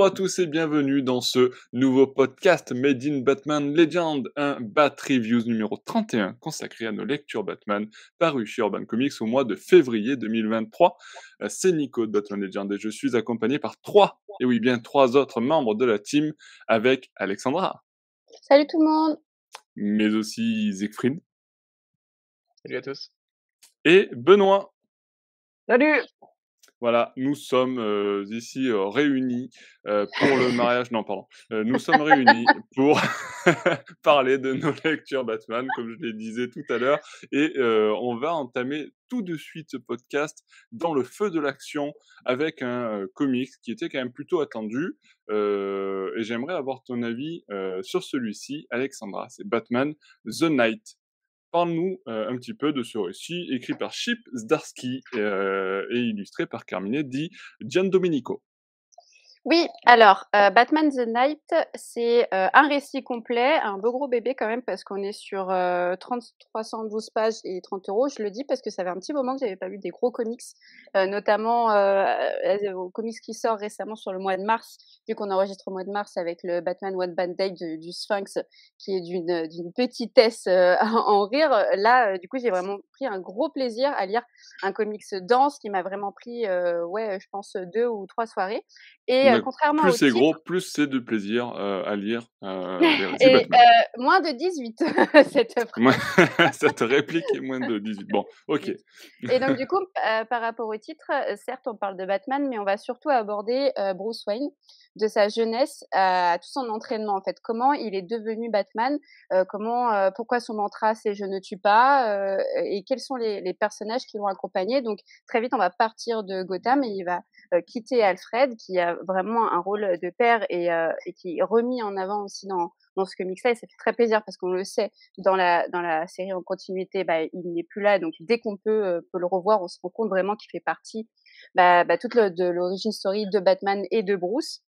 Bonjour à tous et bienvenue dans ce nouveau podcast Made in Batman Legend, un Bat Reviews numéro 31 consacré à nos lectures Batman paru chez Urban Comics au mois de février 2023. Euh, c'est Nico de Batman Legend et je suis accompagné par trois, et oui bien trois autres membres de la team avec Alexandra. Salut tout le monde. Mais aussi Siegfried. Salut à tous. Et Benoît. Salut voilà, nous sommes ici réunis pour le mariage. Non, pardon. nous sommes réunis pour parler de nos lectures Batman, comme je les disais tout à l'heure. Et on va entamer tout de suite ce podcast dans le feu de l'action avec un comics qui était quand même plutôt attendu. et j'aimerais avoir ton avis sur celui-ci, Alexandra. C'est Batman The Night. Parle-nous euh, un petit peu de ce récit écrit par Chip Zdarsky euh, et illustré par Carmine dit Gian Domenico. Oui, alors euh, Batman the Night, c'est euh, un récit complet, un beau gros bébé quand même parce qu'on est sur euh, 30, 312 pages et 30 euros. Je le dis parce que ça fait un petit moment que j'avais pas vu des gros comics, euh, notamment au comics qui sort récemment sur le mois de mars, vu qu'on enregistre au mois de mars avec le Batman One Band Day du Sphinx, qui est d'une d'une petitesse en rire. Là, du coup, j'ai vraiment pris un gros plaisir à lire un comics dense qui m'a vraiment pris, ouais, je pense deux ou trois soirées. Et euh, contrairement plus c'est gros, plus c'est de plaisir euh, à lire. Euh, et moins de 18, cette Cette réplique est moins de 18. Bon, ok. Et donc du coup, par rapport au titre, certes, on parle de Batman, mais on va surtout aborder Bruce Wayne, de sa jeunesse à tout son entraînement en fait. Comment il est devenu Batman, comment, pourquoi son mantra c'est je ne tue pas, et quels sont les, les personnages qui l'ont accompagné. Donc très vite, on va partir de Gotham et il va quitter Alfred, qui a vraiment un rôle de père et, euh, et qui est remis en avant aussi dans, dans ce comics-là. Et ça fait très plaisir parce qu'on le sait, dans la, dans la série en continuité, bah, il n'est plus là. Donc dès qu'on peut, euh, peut le revoir, on se rend compte vraiment qu'il fait partie bah, bah, toute de l'origine story de Batman et de Bruce.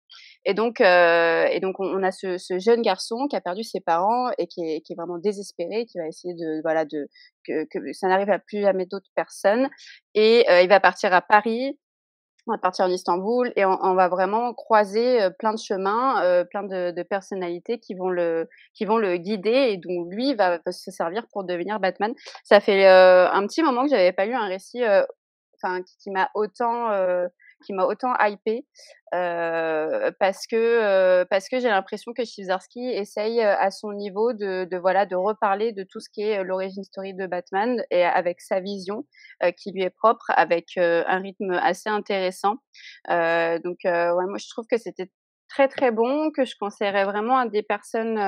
Et donc, euh, et donc on, a ce, jeune garçon qui a perdu ses parents et qui est, qui est vraiment désespéré, qui va essayer de voilà de que, que ça n'arrive à plus jamais d'autres personnes. Et il va partir à Paris on va partir en Istanbul et on, va vraiment croiser plein de chemins, plein de, personnalités qui vont le qui vont le guider et dont lui va, se servir pour devenir Batman. Ça fait un petit moment que j'avais pas lu un récit, enfin qui, qui m'a autant qui m'a autant hypé euh, parce que euh, parce que j'ai l'impression que Chizarski essaye euh, à son niveau de, de, voilà de reparler de tout ce qui est l'origine story de Batman et avec sa vision qui lui est propre avec un rythme assez intéressant. Donc ouais moi je trouve que c'était très très bon que je conseillerais vraiment à des personnes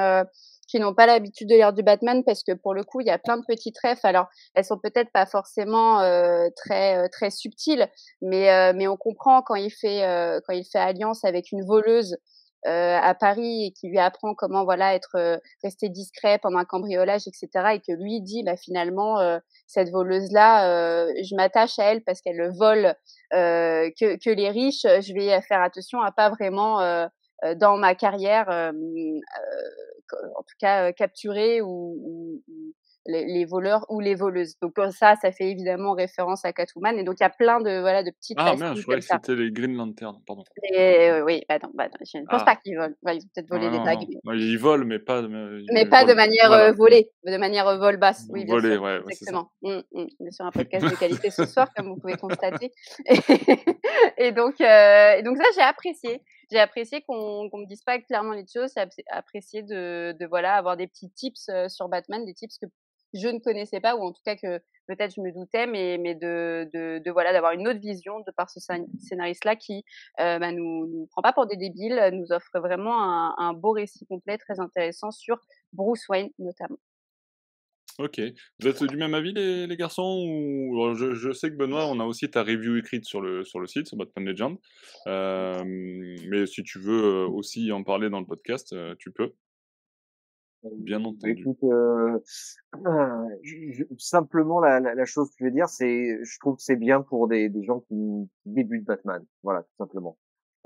qui n'ont pas l'habitude de lire du Batman parce que pour le coup il y a plein de petites refs. Alors elles sont peut-être pas forcément euh, très euh, très subtiles mais euh, mais on comprend quand il fait quand il fait alliance avec une voleuse à Paris et qui lui apprend comment voilà être resté discret pendant un cambriolage etc et que lui dit bah finalement cette voleuse là je m'attache à elle parce qu'elle vole que que les riches je vais faire attention à pas vraiment dans ma carrière en tout cas capturer ou, les, voleurs ou les voleuses. Donc ça, ça fait évidemment référence à Catwoman. Et donc il y a plein de voilà de petites. Ah merde, je croyais que c'était les Green Lantern, pardon. Et, oui, bah non, bah je ne pense ah. pas qu'ils volent. ils ont peut-être volé des bagues. Mais... Ils volent, mais pas. Mais pas de manière volée, de manière vol basse. Oui, bien sûr. Ouais, exactement. Mmh, mmh. On est sur un podcast de qualité ce soir, comme vous pouvez constater. et donc, et donc ça, j'ai apprécié j'ai apprécié qu'on qu me dise pas clairement les choses. J'ai apprécié de, de, voilà avoir des petits tips sur Batman, des tips que je ne connaissais pas ou en tout cas que peut-être je me doutais, mais mais de, de, de voilà d'avoir une autre vision de par ce scénariste-là qui euh, bah, nous nous prend pas pour des débiles, nous offre vraiment un, un beau récit complet très intéressant sur Bruce Wayne notamment. Ok. Vous êtes du même avis, les, les garçons ou... je, je, sais que Benoît, on a aussi ta review écrite sur le, sur le site, sur Batman Legend. Euh, mais si tu veux euh, aussi en parler dans le podcast, euh, tu peux. Bien bah, entendu. Écoute, euh, je, simplement, la, la, la, chose que je veux dire, c'est, je trouve que c'est bien pour des, des gens qui débutent Batman. Voilà, tout simplement.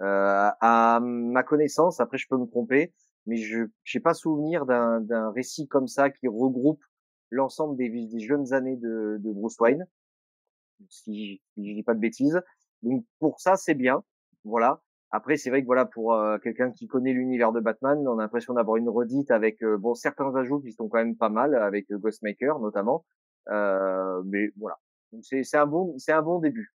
Euh, à ma connaissance, après je peux me tromper, mais je n'ai pas souvenir d'un récit comme ça qui regroupe l'ensemble des, des, jeunes années de, de Bruce Wayne, si, si je dis pas de bêtises. Donc pour ça c'est bien, voilà. Après, c'est vrai que voilà, pour euh, quelqu'un qui connaît l'univers de Batman, on a l'impression d'avoir une redite avec euh, bon certains ajouts qui sont quand même pas mal, avec Ghostmaker notamment. mais voilà, c'est c'est un bon c'est un bon début.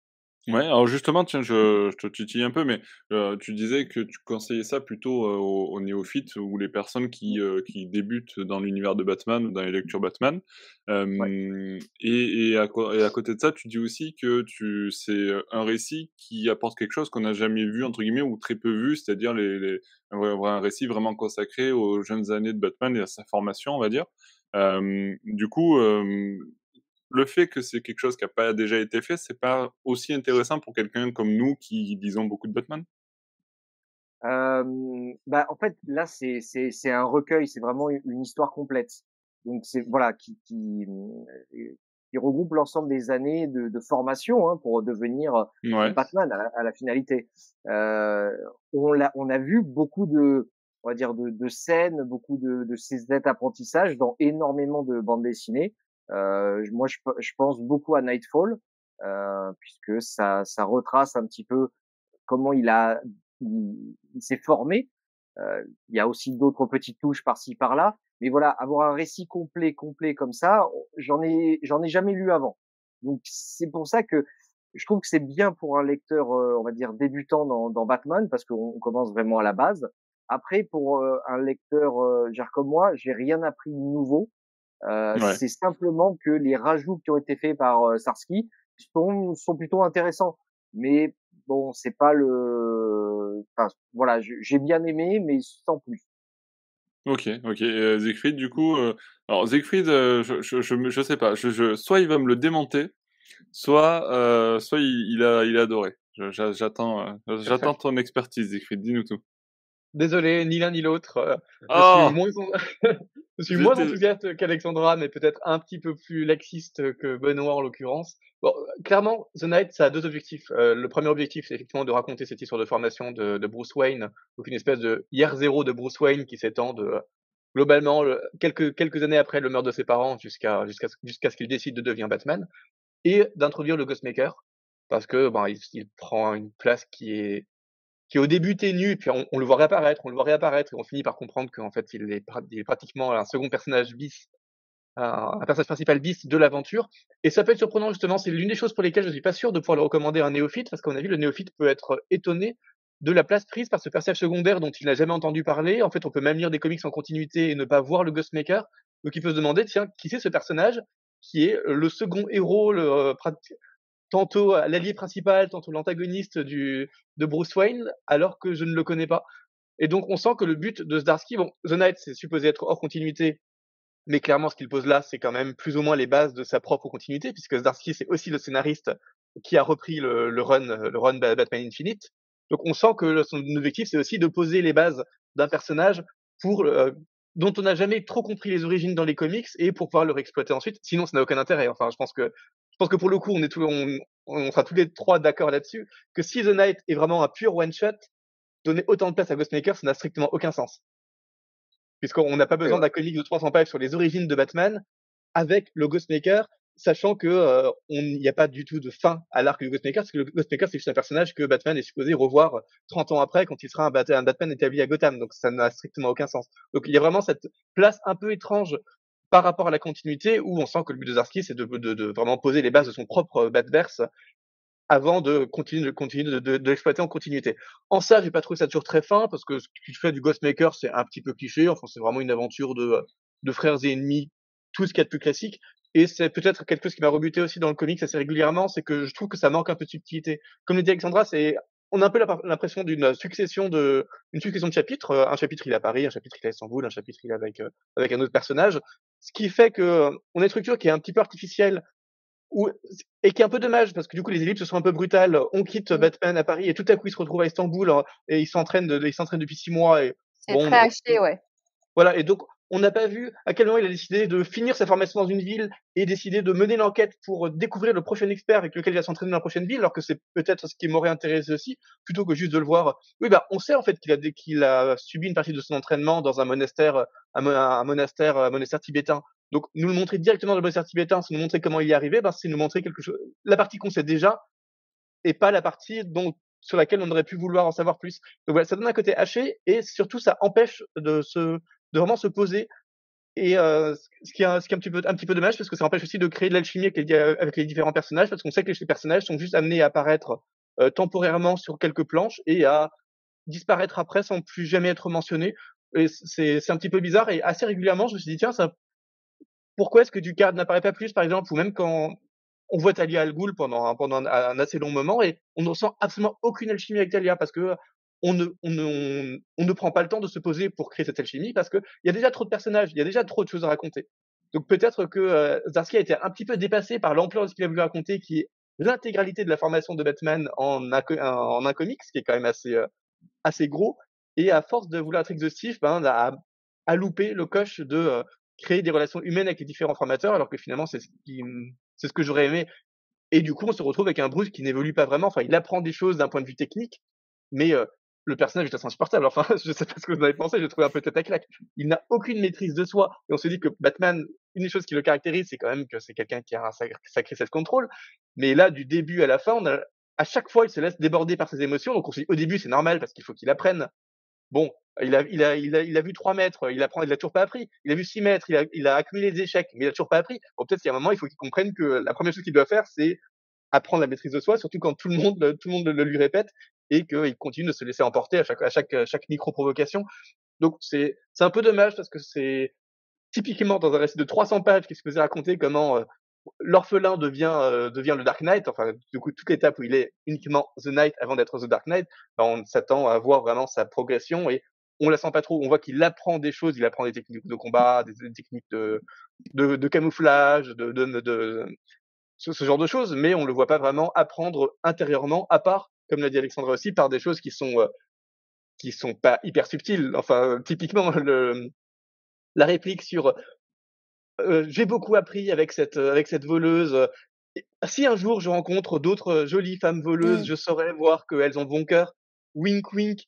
Ouais, alors justement, tiens, je, je te titille un peu, mais euh, tu disais que tu conseillais ça plutôt euh, aux, néophytes ou les personnes qui, euh, qui débutent dans l'univers de Batman ou dans les lectures Batman. et, et, à, et, à, côté de ça, tu dis aussi que tu c'est un récit qui apporte quelque chose qu'on n'a jamais vu, entre guillemets, ou très peu vu, c'est-à-dire les, les, un, un, récit vraiment consacré aux jeunes années de Batman et à sa formation, on va dire. du coup, le fait que c'est quelque chose qui n'a pas déjà été fait, c'est pas aussi intéressant pour quelqu'un comme nous qui lisons beaucoup de Batman? Bah en fait là c'est c'est c'est un recueil, c'est vraiment une histoire complète. Donc c'est voilà qui qui, qui regroupe l'ensemble des années de, de formation hein, pour devenir Batman à la, finalité. Euh, on l'a on a vu beaucoup de on va dire de, de scènes, beaucoup de, de ces apprentissages dans énormément de bandes dessinées. Euh, moi, je, je, pense beaucoup à Nightfall, euh, puisque ça, ça retrace un petit peu comment il a, il, s'est formé. Euh, il y a aussi d'autres petites touches par-ci par-là, mais voilà, avoir un récit complet, complet comme ça, j'en ai, j'en ai jamais lu avant. Donc c'est pour ça que je trouve que c'est bien pour un lecteur, on va dire débutant dans, dans Batman, parce qu'on commence vraiment à la base. Après, pour un lecteur genre comme moi, j'ai rien appris de nouveau. Euh, c'est simplement que les rajouts qui ont été faits par euh, Sarsky sont, sont plutôt intéressants. Mais bon, c'est pas le. Enfin, voilà, j'ai bien aimé, mais sans plus. Ok, ok. Euh, Siegfried, du coup, euh... alors Siegfried, euh, je, je, je, je, sais pas. Je, je, soit il va me le démonter, soit, euh, soit il, il, a, il a adoré. J'attends, j'attends ton expertise, Siegfried. Dis-nous tout. Désolé, ni l'un ni l'autre. Je oh suis moins, je suis moins enthousiaste qu'Alexandra, mais peut-être un petit peu plus laxiste que Benoît en l'occurrence. Bon, clairement, The Knight, ça a deux objectifs. Euh, le premier objectif, c'est effectivement de raconter cette histoire de formation de, de, Bruce Wayne, donc une espèce de hier zéro de Bruce Wayne qui s'étend de globalement quelques quelques années après le meurtre de ses parents jusqu'à jusqu'à jusqu'à ce qu'il décide de devenir Batman, et d'introduire le Ghostmaker parce que ben il, il prend une place qui est qui au début ténu, puis on, le voit réapparaître, on le voit réapparaître, et on finit par comprendre qu'en fait, il est, pratiquement un second personnage bis, un, personnage principal bis de l'aventure. Et ça peut être surprenant, justement, c'est l'une des choses pour lesquelles je suis pas sûr de pouvoir le recommander à un néophyte, parce qu'on a vu, le néophyte peut être étonné de la place prise par ce personnage secondaire dont il n'a jamais entendu parler. En fait, on peut même lire des comics en continuité et ne pas voir le Ghostmaker. Donc, il peut se demander, tiens, qui c'est ce personnage qui est le second héros, le, euh, tantôt l'allié principal, tantôt l'antagoniste de Bruce Wayne, alors que je ne le connais pas. Et donc on sent que le but de Zdarsky, bon, The Knight c'est supposé être hors continuité, mais clairement ce qu'il pose là, c'est quand même plus ou moins les bases de sa propre continuité, puisque Zdarsky c'est aussi le scénariste qui a repris le, le run, le run Batman Infinite. Donc on sent que son objectif c'est aussi de poser les bases d'un personnage pour euh, dont on n'a jamais trop compris les origines dans les comics et pour pouvoir le réexploiter ensuite. Sinon, ça n'a aucun intérêt. Enfin, je pense que pense que pour le coup, on est tout, on, on sera tous les trois d'accord là-dessus, que si The Knight est vraiment un pur one-shot, donner autant de place à Ghostmaker, ça n'a strictement aucun sens. Puisqu'on n'a pas besoin d'un comic de 300 pages sur les origines de Batman avec le Ghostmaker, sachant que euh, n'y a pas du tout de fin à l'arc du Ghostmaker, parce que le Ghostmaker c'est juste un personnage que Batman est supposé revoir 30 ans après quand il sera un, un Batman établi à Gotham, donc ça n'a strictement aucun sens. Donc il y a vraiment cette place un peu étrange par rapport à la continuité, où on sent que le but de Zarski, c'est de, de, de, vraiment poser les bases de son propre Batverse avant de continuer de continuer de, de, l'exploiter en continuité. En ça, j'ai pas trouvé ça toujours très fin parce que ce qu'il fait du Ghostmaker, c'est un petit peu cliché. Enfin, c'est vraiment une aventure de, de frères et ennemis, tout ce qu'il y a de plus classique. Et c'est peut-être quelque chose qui m'a rebuté aussi dans le comics assez régulièrement, c'est que je trouve que ça manque un peu de subtilité. Comme le dit Alexandra, c'est on a un peu l'impression d'une succession de une succession de chapitres. Un chapitre il est à Paris, un chapitre il est à Istanbul, un chapitre il est avec euh, avec un autre personnage. Ce qui fait que on a une structure qui est un petit peu artificielle et qui est un peu dommage parce que du coup les ellipses sont un peu brutales. On quitte Batman à Paris et tout à coup il se retrouve à Istanbul hein, et il s'entraîne il s'entraîne depuis six mois et c'est bon, très acheté ouais. Voilà et donc on n'a pas vu à quel moment il a décidé de finir sa formation dans une ville et décider de mener l'enquête pour découvrir le prochain expert avec lequel il va s'entraîner dans la prochaine ville, alors que c'est peut-être ce qui m'aurait intéressé aussi, plutôt que juste de le voir. Oui, bah, on sait en fait qu'il a, qu'il a subi une partie de son entraînement dans un monastère, un, monastère, un monastère tibétain. Donc, nous le montrer directement dans le monastère tibétain, c'est nous montrer comment il y est arrivé, bah, c'est nous montrer quelque chose. La partie qu'on sait déjà, et pas la partie dont sur laquelle on aurait pu vouloir en savoir plus. Donc voilà, ça donne un côté haché et surtout ça empêche de se de vraiment se poser et euh, ce qui est, un, un petit peu un petit peu dommage parce que ça empêche aussi de créer de l'alchimie avec les, avec les différents personnages parce qu'on sait que les personnages sont juste amenés à apparaître euh, temporairement sur quelques planches et à disparaître après sans plus jamais être mentionnés. Et c'est c'est un petit peu bizarre et assez régulièrement je me suis dit tiens ça pourquoi est-ce que Ducard n'apparaît pas plus par exemple ou même quand on voit Talia Al Ghul pendant un, pendant un, assez long moment et on ne ressent absolument aucune alchimie avec Talia parce que on ne, on, ne, on, ne prend pas le temps de se poser pour créer cette alchimie parce qu'il y a déjà trop de personnages, il y a déjà trop de choses à raconter. Donc peut-être que euh, Zarsky a été un petit peu dépassé par l'ampleur de ce qu'il a voulu raconter, qui est l'intégralité de la formation de Batman en un, en un comics, qui est quand même assez, euh, assez gros. Et à force de vouloir être exhaustif, ben, a, a loupé le coche de euh, créer des relations humaines avec les différents formateurs, alors que finalement c'est ce qui, c'est ce que j'aurais aimé. Et du coup, on se retrouve avec un Bruce qui n'évolue pas vraiment. Enfin, il apprend des choses d'un point de vue technique, mais euh, le personnage est assez insupportable. Enfin, je sais pas ce que vous en avez pensé, je trouvé un peu tête à claque. Il n'a aucune maîtrise de soi. Et on se dit que Batman, une des choses qui le caractérise, c'est quand même que c'est quelqu'un qui a un sacré, self-control. Mais là, du début à la fin, à chaque fois, il se laisse déborder par ses émotions. Donc on se dit, au début, c'est normal parce qu'il faut qu'il apprenne. Bon, il a, il a, il a, il a vu 3 mètres, il apprend, il l'a toujours pas appris. Il a vu 6 mètres, il a, il a accumulé des échecs, mais il a toujours pas appris. Bon, peut-être a un moment, il faut qu'il comprenne que la première chose qu'il doit faire, c'est apprendre la maîtrise de soi, surtout quand tout le monde, tout le monde le lui répète et qu'il continue de se laisser emporter à chaque, à chaque, chaque micro-provocation. Donc c'est, un peu dommage parce que c'est typiquement dans un récit de 300 pages qui se faisait raconter comment euh, l'orphelin devient euh, devient le Dark Knight. Enfin, du coup, toute l'étape où il est uniquement The Knight avant d'être The Dark Knight, ben, on s'attend à voir vraiment sa progression et on la sent pas trop. On voit qu'il apprend des choses, il apprend des techniques de combat, des, techniques de, de, de camouflage, de, de, de, ce, genre de choses, mais on le voit pas vraiment apprendre intérieurement, à part, comme l'a dit Alexandra aussi, par des choses qui sont euh, qui sont pas hyper subtiles. Enfin, typiquement le la réplique sur euh, j'ai beaucoup appris avec cette avec cette voleuse. Si un jour je rencontre d'autres jolies femmes voleuses, mmh. je saurais voir qu'elles ont bon cœur. Wink wink.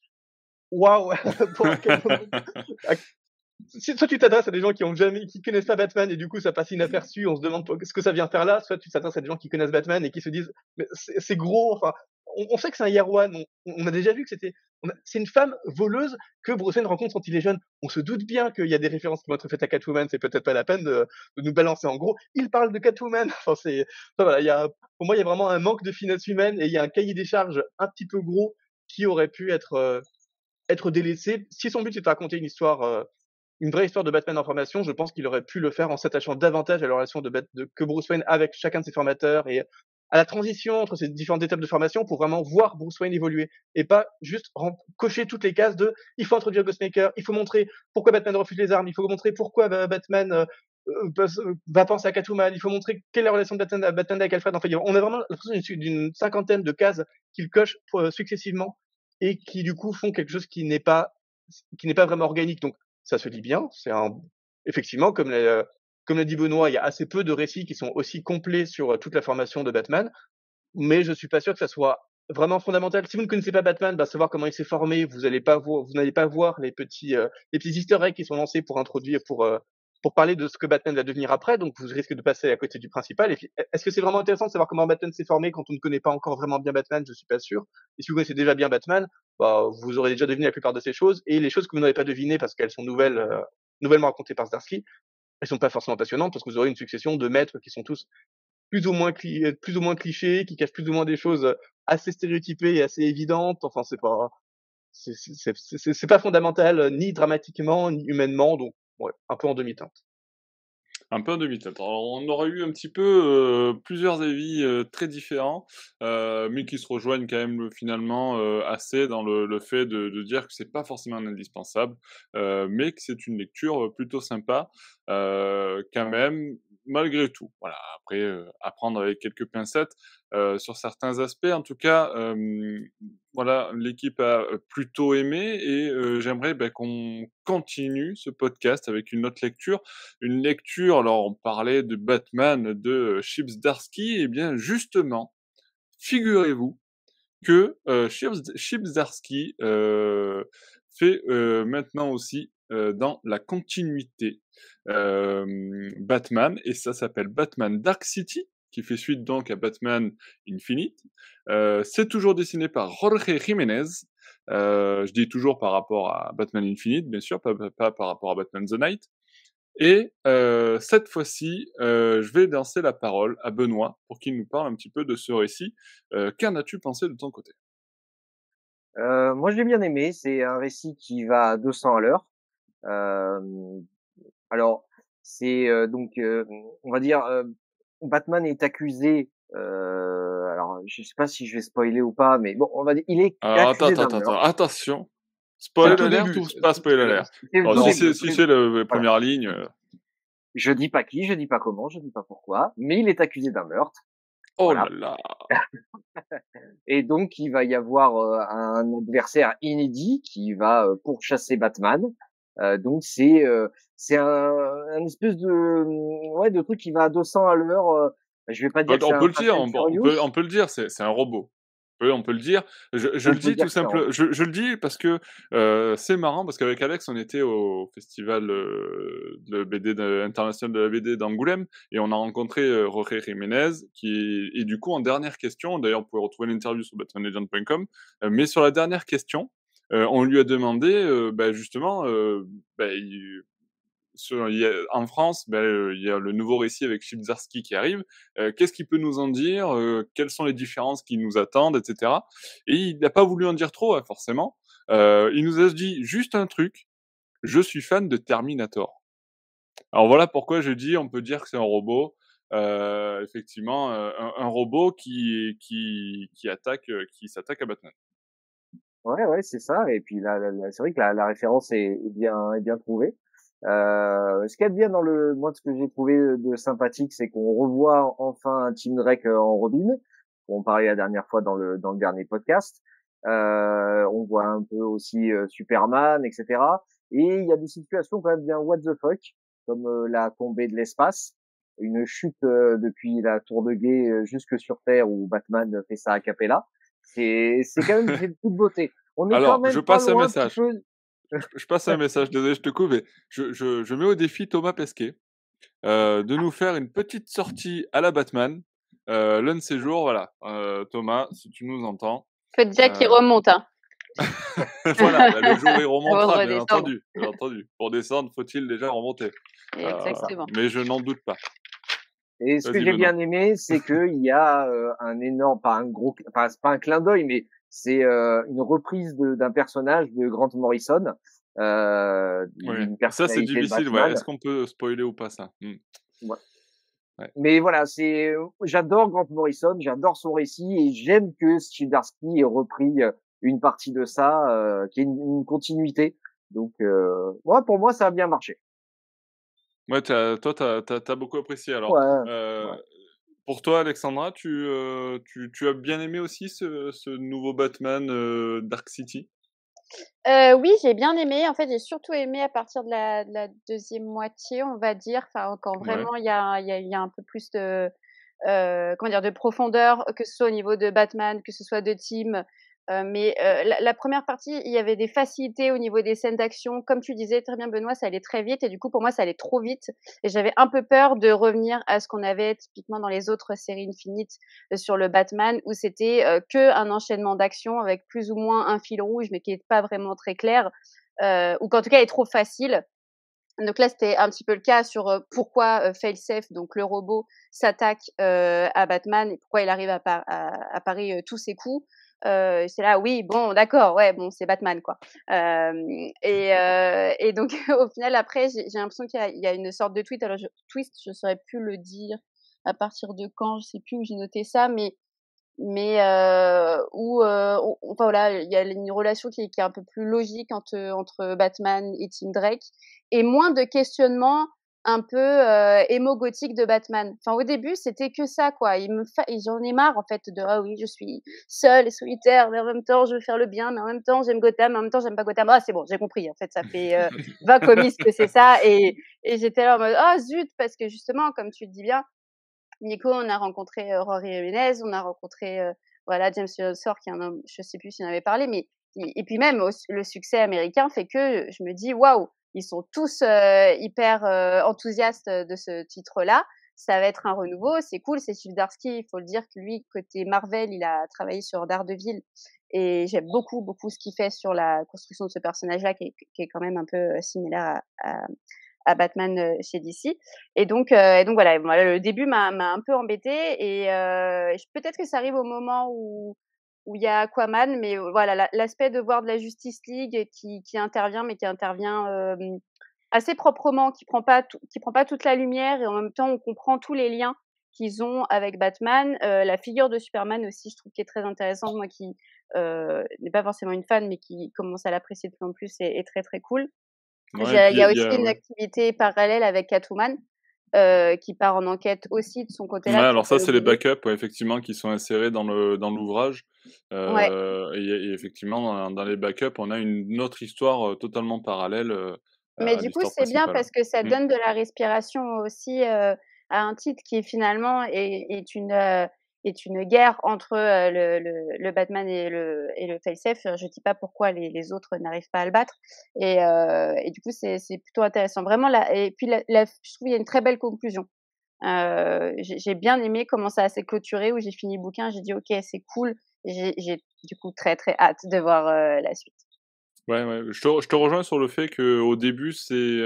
Waouh soit tu t'adresses à des gens qui ont jamais, qui connaissent pas Batman et du coup ça passe inaperçu, on se demande ce que ça vient faire là, soit tu t'adresses à des gens qui connaissent Batman et qui se disent c'est gros, enfin on, sait que c'est un One, on, a déjà vu que c'était, c'est une femme voleuse que Bruce Wayne rencontre quand il est jeune. On se doute bien qu'il y a des références qui vont être faites à Catwoman, c'est peut-être pas la peine de, nous balancer en gros. Il parle de Catwoman, enfin c'est, voilà, il y a, pour moi il y a vraiment un manque de finesse humaine et il y a un cahier des charges un petit peu gros qui aurait pu être euh, être délaissé. Si son but c'est de raconter une histoire euh, une vraie histoire de Batman en formation, je pense qu'il aurait pu le faire en s'attachant davantage à la relation de, de, que Bruce Wayne avec chacun de ses formateurs et à la transition entre ces différentes étapes de formation pour vraiment voir Bruce Wayne évoluer et pas juste cocher toutes les cases de il faut introduire Ghostmaker, il faut montrer pourquoi Batman refuse les armes, il faut montrer pourquoi Batman euh, euh, euh, va penser à Catwoman, il faut montrer quelle est la relation de Batman, Batman avec Alfred. En fait, on a vraiment l'impression d'une cinquantaine de cases qu'il coche successivement et qui du coup font quelque chose qui n'est pas qui n'est pas vraiment organique. Donc ça se lit bien. C'est un, effectivement, comme l'a, comme l'a dit Benoît, il y a assez peu de récits qui sont aussi complets sur toute la formation de Batman. Mais je suis pas sûr que ça soit vraiment fondamental. Si vous ne connaissez pas Batman, bah, savoir comment il s'est formé, vous allez pas n'allez pas voir les petits, euh, les petits Easter eggs qui sont lancés pour introduire, pour pour parler de ce que Batman va devenir après. Donc vous risquez de passer à côté du principal. Et est-ce que c'est vraiment intéressant de savoir comment Batman s'est formé quand on ne connaît pas encore vraiment bien Batman? Je suis pas sûr. Et si vous connaissez déjà bien Batman, bah, vous aurez déjà deviné la plupart de ces choses. Et les choses que vous n'avez pas devinées parce qu'elles sont nouvelles, euh, nouvellement racontées par Zdarsky, elles sont pas forcément passionnantes parce que vous aurez une succession de maîtres qui sont tous plus ou moins, plus ou moins clichés, qui cachent plus ou moins des choses assez stéréotypées et assez évidentes. Enfin, c'est pas, c'est pas fondamental ni dramatiquement ni humainement. Donc, ouais, un peu en demi-teinte. Un peu en demi-teinte. on aurait eu un petit peu euh, plusieurs avis euh, très différents, euh, mais qui se rejoignent quand même finalement assez dans le, fait de, dire que c'est pas forcément indispensable, mais que c'est une lecture plutôt sympa quand même, malgré tout. Voilà. Après, apprendre avec quelques pincettes sur certains aspects. En tout cas, voilà, l'équipe a plutôt aimé et j'aimerais ben, qu'on continue ce podcast avec une autre lecture. Une lecture, alors on parlait de Batman de Chips Darsky, et bien justement, figurez-vous que Chips Darsky fait maintenant aussi dans la continuité Batman, et ça s'appelle Batman Dark City, qui fait suite donc à Batman Infinite. c'est toujours dessiné par Jorge Jiménez. je dis toujours par rapport à Batman Infinite, bien sûr, pas, pas par rapport à Batman The Night. Et cette fois-ci, je vais danser la parole à Benoît pour qu'il nous parle un petit peu de ce récit. Qu'en as-tu pensé de ton côté? Euh, Moi, j'ai bien aimé. C'est un récit qui va à 200 à l'heure. alors, c'est donc, on va dire, Batman est accusé. alors, je sais pas si je vais spoiler ou pas, mais bon, on va dire, il est alors, accusé attends, attends, attends, attention. Spoiler alert ou pas spoiler alert? Si c'est la première ligne. Euh. Je dis pas qui, je dis pas comment, je dis pas pourquoi, mais il est accusé d'un meurtre. Oh là là Et donc il va y avoir euh, un adversaire inédit qui va euh, pourchasser Batman. Donc c'est c'est un, un, espèce de ouais de truc qui va à 200 à l'heure. je vais pas dire. On, peut, le dire, on, peut, on peut le dire, c'est un robot on peut le dire. Je, le dis tout simplement. Je, le dis parce que c'est marrant parce qu'avec Alex, on était au festival de BD international de la BD d'Angoulême et on a rencontré Jorge Jiménez qui et du coup en dernière question, d'ailleurs vous pouvez retrouver l'interview sur batmanlegend.com, mais sur la dernière question, on lui a demandé bah, justement bah, en France, ben, il y a le nouveau récit avec Chip qui arrive. Qu'est-ce qu'il peut nous en dire? Quelles sont les différences qui nous attendent, etc. Et il n'a pas voulu en dire trop, hein, forcément. il nous a dit juste un truc. Je suis fan de Terminator. Alors voilà pourquoi je dis, on peut dire que c'est un robot. effectivement, un, robot qui, qui, qui attaque, qui s'attaque à Batman. Ouais, ouais, c'est ça. Et puis là, c'est vrai que la, la référence est, bien, est bien trouvée. Euh, ce qu'il y a de bien dans le, moi, ce que j'ai trouvé de sympathique, c'est qu'on revoit enfin un Team Drake euh, en Robin. On parlait la dernière fois dans le dans le dernier podcast. Euh, on voit un peu aussi euh, Superman, etc. Et il y a des situations quand même bien what the fuck, comme euh, la tombée de l'espace, une chute depuis la tour de guet jusque sur Terre où Batman fait ça à capella. C'est quand même une petite beauté. On est Alors, quand même je passe un message je passe un message, désolé, je te coupe, mais je, je, je mets au défi Thomas Pesquet euh, de nous faire une petite sortie à la Batman. Euh, L'un de ces jours, voilà. Euh, Thomas, si tu nous entends. Faut déjà qu'il remonte. Hein. voilà, bah, le jour il remontera, bien entendu, bien entendu. Pour descendre, faut-il déjà remonter? Euh, Exactement. mais je n'en doute pas. Et ce que j'ai bien aimé, c'est qu'il y a un énorme, pas un gros, pas un clin d'œil, mais c'est euh, une reprise d'un personnage de Grant Morrison. Euh, Ça, c'est difficile. Ouais. Est-ce qu'on peut spoiler ou pas ça? Ouais. Mais voilà, c'est j'adore Grant Morrison, j'adore son récit et j'aime que Chidarsky ait repris euh, une partie de ça, euh, qui est une, continuité. Donc, euh, ouais, pour moi, ça a bien marché. Ouais, toi, t'as as, beaucoup apprécié. Alors, euh, pour toi, Alexandra, tu, euh, tu, tu, as bien aimé aussi ce, ce nouveau Batman euh, Dark City? Oui, j'ai bien aimé. En fait, j'ai surtout aimé à partir de la, de la, deuxième moitié, on va dire. Enfin, quand vraiment il y, a, y, a, y, a, un peu plus de, comment dire, de profondeur, que ce soit au niveau de Batman, que ce soit de Team, euh, mais euh, la, première partie, il y avait des facilités au niveau des scènes d'action. Comme tu disais très bien, Benoît, ça allait très vite. Et du coup, pour moi, ça allait trop vite. Et j'avais un peu peur de revenir à ce qu'on avait typiquement dans les autres séries Infinite euh, sur le Batman, où c'était que un enchaînement d'action avec plus ou moins un fil rouge, mais qui n'est pas vraiment très clair, ou qu'en tout cas est trop facile. Donc là, c'était un petit peu le cas sur pourquoi Failsafe, donc le robot, s'attaque à Batman et pourquoi il arrive à, à, à parer tous ses coups. Euh, c'est là, oui, bon, d'accord, ouais, bon, c'est Batman, quoi. Euh, et, euh, et donc, au final, après, j'ai l'impression qu'il y, y, a une sorte de tweet. Alors, je, twist, je saurais plus le dire à partir de quand, je sais plus où j'ai noté ça, mais mais où, enfin voilà, il y a une relation qui est, qui est un peu plus logique entre entre Batman et Tim Drake et moins de questionnements un peu euh, émo-gothique de Batman. Enfin, au début, c'était que ça, quoi. Il me fa... J'en ai marre, en fait, de « Ah oui, je suis seule et solitaire, mais en même temps, je veux faire le bien, mais en même temps, j'aime Gotham, mais en même temps, j'aime pas Gotham. » Ah, c'est bon, j'ai compris. En fait, ça fait euh, 20 comics que c'est ça. Et, et j'étais là en mode « Ah, zut !» Parce que justement, comme tu le dis bien, Nico, on a rencontré euh, Rory Jiménez, on a rencontré, euh, voilà, James Sor, qui est un homme, je sais plus s'il en avait parlé, mais... Et puis même, le succès américain fait que je me dis « Waouh !» Ils sont tous euh, hyper euh, enthousiastes de ce titre-là. ça va être un renouveau. C'est cool, c'est Darski. Il faut le dire que lui, côté Marvel, il a travaillé sur Daredevil et j'aime beaucoup, beaucoup ce qu'il fait sur la construction de ce personnage-là, qui, est, quand même un peu euh, similaire à, à, Batman euh, chez DC. Et donc, euh, et donc voilà, le début m'a un peu embêté et euh, peut-être que ça arrive au moment où où il y a Aquaman, mais voilà, l'aspect de voir de la Justice League qui, qui intervient, mais qui intervient euh, assez proprement, qui prend pas qui prend pas toute la lumière et en même temps on comprend tous les liens qu'ils ont avec Batman. Euh, la figure de Superman aussi, je trouve qui est très intéressante, moi qui euh, n'est pas forcément une fan, mais qui commence à l'apprécier de plus en plus, est, très très cool. il y a, aussi une activité parallèle avec Catwoman. Euh, qui part en enquête aussi de son côté là. Ouais, alors ça, c'est les backups, effectivement, qui sont insérés dans le dans l'ouvrage. Euh, et, effectivement, dans, les backups, on a une autre histoire totalement parallèle. Mais du coup, c'est bien parce que ça mmh. donne de la respiration aussi à un titre qui finalement est, est une est une guerre entre le, le, le, Batman et le, et le Faceif. Je dis pas pourquoi les, autres n'arrivent pas à le battre. Et, euh, et du coup, c'est plutôt intéressant. Vraiment, là, et puis, je trouve qu'il y a une très belle conclusion. Euh, j'ai bien aimé comment ça s'est clôturé, où j'ai fini le bouquin. J'ai dit, OK, c'est cool. J'ai du coup très, très hâte de voir euh, la suite. Ouais, ouais. Je te, je te rejoins sur le fait qu'au début, c'est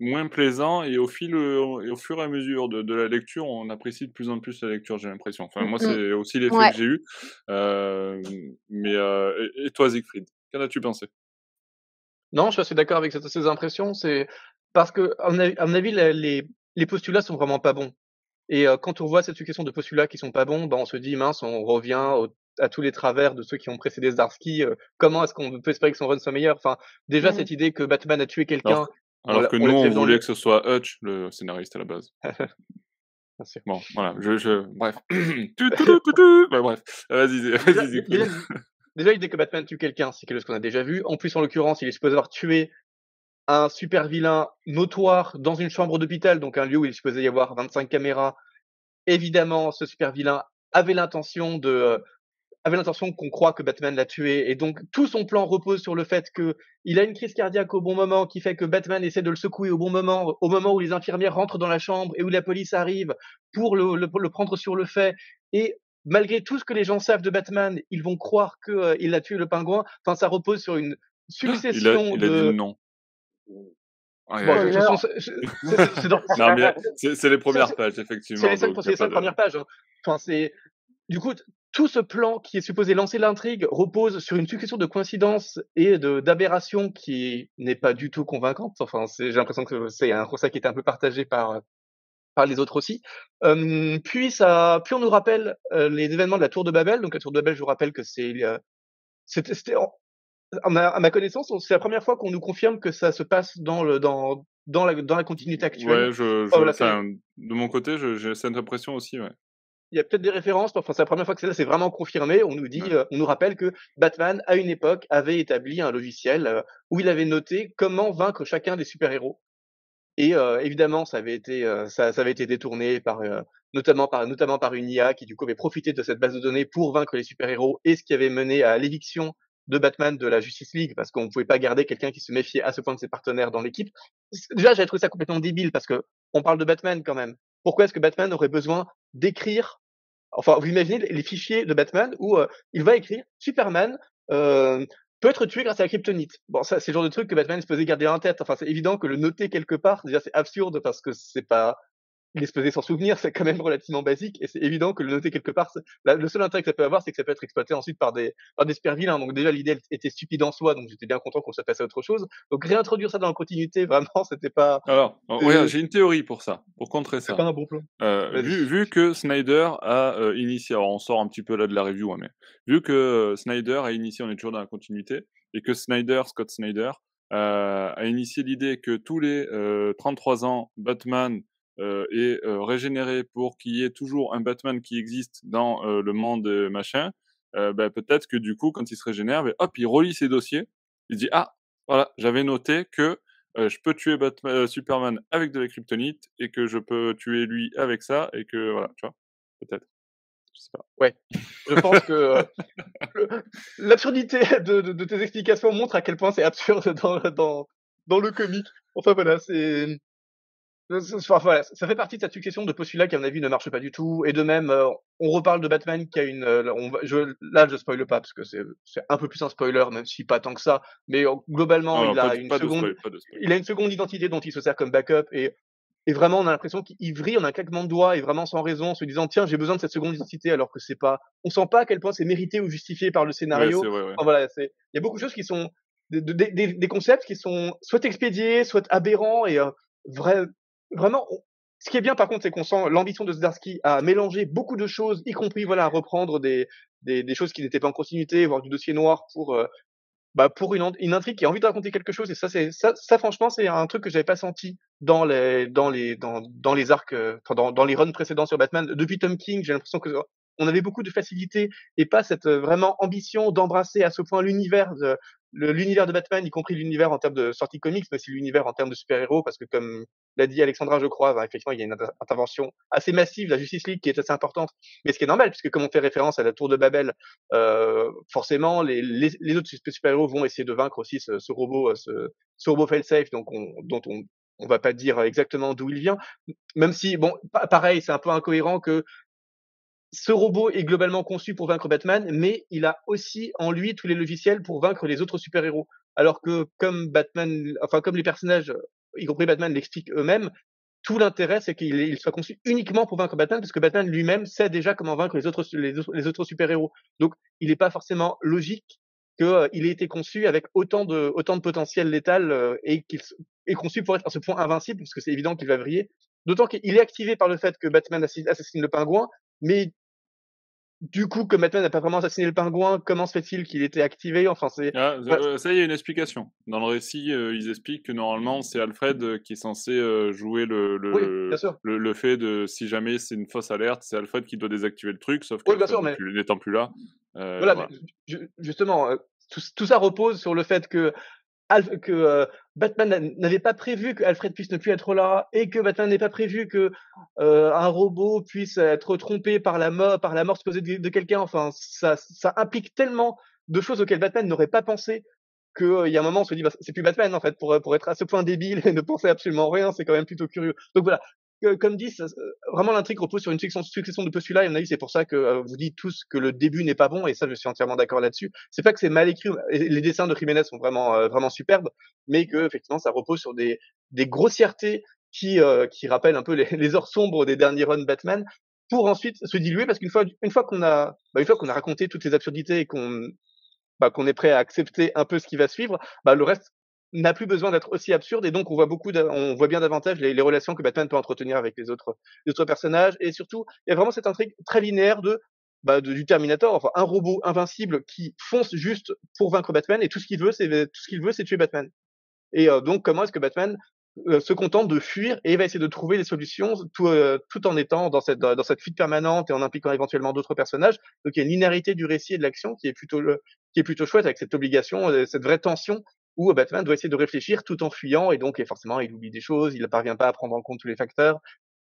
moins plaisant et au fil et au fur et à mesure de, de, la lecture, on apprécie de plus en plus la lecture, j'ai l'impression. Enfin, moi, c'est aussi l'effet que j'ai eu. Euh, mais euh, et, toi, Siegfried, qu'en as-tu pensé? Non, je suis assez d'accord avec ces impressions. C'est parce que, à mon avis, les, les postulats sont vraiment pas bons. Et euh, quand on voit cette succession de postulats qui sont pas bons, ben on se dit mince, on revient à tous les travers de ceux qui ont précédé Zdarsky. comment est-ce qu'on peut espérer que son run soit meilleur? Enfin, déjà cette idée que Batman a tué quelqu'un alors que nous, on voulait que ce soit Hutch, le scénariste à la base. bon, voilà, je, je... bref. bah, bref, vas-y, vas-y. Déjà, déjà, l'idée que Batman tue quelqu'un, c'est quelque chose qu'on a déjà vu. En plus, en l'occurrence, il est supposé avoir tué un super vilain notoire dans une chambre d'hôpital, donc un lieu où il est supposé y avoir 25 caméras. Évidemment, ce super vilain avait l'intention de euh, avait l'intention qu'on croit que Batman l'a tué et donc tout son plan repose sur le fait que il a une crise cardiaque au bon moment qui fait que Batman essaie de le secouer au bon moment au moment où les infirmières rentrent dans la chambre et où la police arrive pour le, le, prendre sur le fait et malgré tout ce que les gens savent de Batman ils vont croire que euh, il a tué le pingouin enfin ça repose sur une succession il a, il a dit non c'est les premières pages, effectivement. C'est les cinq, premières pages. Hein. Enfin, c'est du coup, tout ce plan qui est supposé lancer l'intrigue repose sur une succession de coïncidences et de d'aberrations qui n'est pas du tout convaincante. Enfin, j'ai l'impression que c'est un constat qui est un peu partagé par par les autres aussi. puis ça, puis on nous rappelle les événements de la Tour de Babel. Donc la Tour de Babel, je vous rappelle que c'est c'était à ma connaissance, c'est la première fois qu'on nous confirme que ça se passe dans le dans dans la dans la continuité actuelle. Ouais, je, je de mon côté, j'ai cette impression aussi, ouais il y a peut-être des références. Enfin, c'est la première fois que c'est vraiment confirmé. On nous dit, euh, on nous rappelle que Batman, à une époque, avait établi un logiciel euh, où il avait noté comment vaincre chacun des super-héros. Et euh, évidemment, ça avait été, ça, ça, avait été détourné par, notamment par, notamment par une IA qui du coup avait profité de cette base de données pour vaincre les super-héros et ce qui avait mené à l'éviction de Batman de la Justice League parce qu'on ne pouvait pas garder quelqu'un qui se méfiait à ce point de ses partenaires dans l'équipe. Déjà, j'avais trouvé ça complètement débile parce que on parle de Batman quand même. Pourquoi est-ce que Batman aurait besoin d'écrire Enfin, vous imaginez les fichiers de Batman où euh, il va écrire Superman euh, peut être tué grâce à la kryptonite. Bon, ça, c'est le genre de truc que Batman se faisait garder en tête. Enfin, c'est évident que le noter quelque part, déjà, c'est absurde parce que c'est pas, il est supposé s'en souvenir, c'est quand même relativement basique, et c'est évident que le noter quelque part, le seul intérêt que ça peut avoir, c'est que ça peut être exploité ensuite par des, par des. Donc déjà, l'idée était stupide en soi, donc j'étais bien content qu'on se passe à autre chose. Donc réintroduire ça dans la continuité, vraiment, c'était pas. Alors, euh, j'ai une théorie pour ça, pour contrer ça. C'est pas un bon plan. Euh, vu, vu, que Snyder a euh, initié, alors on sort un petit peu là de la review, hein, mais vu que euh, Snyder a initié, on est toujours dans la continuité, et que Snyder, Scott Snyder, a initié l'idée que tous les 33 ans, Batman euh, et euh, régénérer pour qu'il y ait toujours un Batman qui existe dans euh, le monde machin, ben, peut-être que du coup, quand il se régénère, ben, hop, il relit ses dossiers, il dit ah voilà, j'avais noté que je peux tuer Superman avec de la kryptonite et que je peux tuer lui avec ça et que voilà, tu vois, peut-être. Je. Ouais. Je pense que l'absurdité de, tes explications montre à quel point c'est absurde dans, dans, dans le comic. Enfin voilà, c'est ça fait partie de cette succession de postulats qui, à mon avis, ne marche pas du tout. Et de même, euh, on reparle de Batman qui a une. Euh, on je, là, je spoile pas parce que c'est un peu plus un spoiler, même si pas tant que ça. Mais euh, globalement, il a une seconde. il a une seconde identité dont il se sert comme backup et. Et vraiment, on a l'impression qu'il vrille, a un claquement de doigts et vraiment sans raison, en se disant tiens, j'ai besoin de cette seconde identité, alors que c'est pas. On sent pas à quel point c'est mérité ou justifié par le scénario. voilà, il y a beaucoup de choses qui sont des, des, des, concepts qui sont soit expédiés, soit aberrants et vrai, vraiment, ce qui est bien par contre, c'est qu'on sent l'ambition de Zdarsky à mélanger beaucoup de choses, y compris voilà à reprendre des, des, des choses qui n'étaient pas en continuité, voire du dossier noir pour euh, bah pour une, une intrigue qui a envie de raconter quelque chose. Et ça, c'est ça, ça franchement, c'est un truc que j'avais pas senti dans les dans les dans, dans les arcs, euh, dans, dans les runs précédents sur Batman. Depuis Tom King, j'ai l'impression que on avait beaucoup de facilité et pas cette euh, vraiment ambition d'embrasser à ce point l'univers de l'univers de Batman, y compris l'univers en termes de sortie comics, mais aussi l'univers en termes de super-héros, parce que comme l'a dit Alexandra, je crois, bah, effectivement, il y a une intervention assez massive la Justice League qui est assez importante, mais ce qui est normal, puisque comme on fait référence à la Tour de Babel, euh, forcément, les, les, les autres super-héros vont essayer de vaincre aussi ce, ce robot, euh, ce, ce robot fail-safe, donc on, dont on on va pas dire exactement d'où il vient, même si bon, pareil, c'est un peu incohérent que ce robot est globalement conçu pour vaincre Batman, mais il a aussi en lui tous les logiciels pour vaincre les autres super-héros. Alors que comme Batman, enfin comme les personnages, y compris Batman, l'expliquent eux-mêmes, tout l'intérêt c'est qu'il soit conçu uniquement pour vaincre Batman, parce que Batman lui-même sait déjà comment vaincre les autres les autres, super-héros. Donc il n'est pas forcément logique qu'il euh, ait été conçu avec autant de autant de potentiel létal euh, et qu'il est conçu pour être à ce point invincible, parce que c'est évident qu'il va vriller. D'autant qu'il est activé par le fait que Batman assassine le pingouin, mais du coup, comme Batman n'a pas vraiment assassiné le pingouin, comment se fait-il qu'il était activé? Enfin, c'est. Ah, euh, ça, il y a une explication. Dans le récit, euh, ils expliquent que normalement, c'est Alfred euh, qui est censé jouer le le, le, fait de si jamais c'est une fausse alerte, c'est Alfred qui doit désactiver le truc, sauf que n'étant plus là. voilà, justement, tout, ça repose sur le fait que que euh, Batman n'avait pas prévu que Alfred puisse ne plus être là et que Batman n'ait pas prévu que euh, un robot puisse être trompé par la mort, par la mort supposée de, quelqu'un. Enfin, ça, ça implique tellement de choses auxquelles Batman n'aurait pas pensé qu'il euh, y a un moment on se dit bah, c'est plus Batman en fait pour pour être à ce point débile et ne penser absolument rien, c'est quand même plutôt curieux. Donc voilà, comme dit, vraiment l'intrigue repose sur une succession, de postulats. Et on a c'est pour ça que euh, vous dites tous que le début n'est pas bon. Et ça, je suis entièrement d'accord là-dessus. C'est pas que c'est mal écrit. Les dessins de Jiménez sont vraiment, euh, vraiment superbes, mais que effectivement, ça repose sur des, des grossièretés qui, euh, qui rappellent un peu les, les, heures sombres des derniers runs Batman, pour ensuite se diluer. Parce qu'une fois, une fois qu'on a, bah, une fois qu'on a raconté toutes les absurdités et qu'on bah, qu'on est prêt à accepter un peu ce qui va suivre, bah, le reste n'a plus besoin d'être aussi absurde et donc on voit beaucoup, on voit bien davantage les, les, relations que Batman peut entretenir avec les autres, les autres personnages et surtout il y a vraiment cette intrigue très linéaire de, bah, du Terminator, enfin un robot invincible qui fonce juste pour vaincre Batman et tout ce qu'il veut c'est tout ce qu'il veut c'est tuer Batman. Et euh, donc comment est-ce que Batman euh, se contente de fuir et va essayer de trouver des solutions tout, euh, tout en étant dans cette dans cette fuite permanente et en impliquant éventuellement d'autres personnages? Donc il y a une linéarité du récit et de l'action qui est plutôt qui est plutôt chouette avec cette obligation, cette vraie tension où Batman doit essayer de réfléchir tout en fuyant et donc et forcément il oublie des choses, il ne parvient pas à prendre en compte tous les facteurs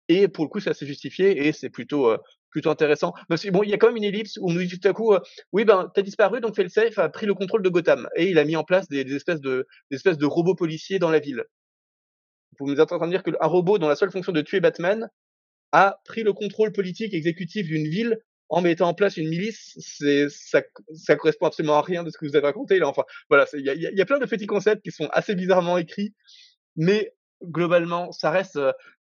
et pour le coup c'est assez justifié et c'est plutôt euh, plutôt intéressant. Bon, il y a quand même une ellipse où on nous dit tout à coup euh, oui ben t'as disparu donc Felsafe a pris le contrôle de Gotham et il a mis en place des, des espèces de des espèces de robots policiers dans la ville. Vous nous êtes en train de dire qu'un robot dont la seule fonction de tuer Batman a pris le contrôle politique exécutif d'une ville en mettant en place une milice, c'est ça, ça correspond absolument à rien de ce que vous avez raconté là. Enfin, voilà, il y a, plein de petits concepts qui sont assez bizarrement écrits, mais globalement, ça reste. Euh,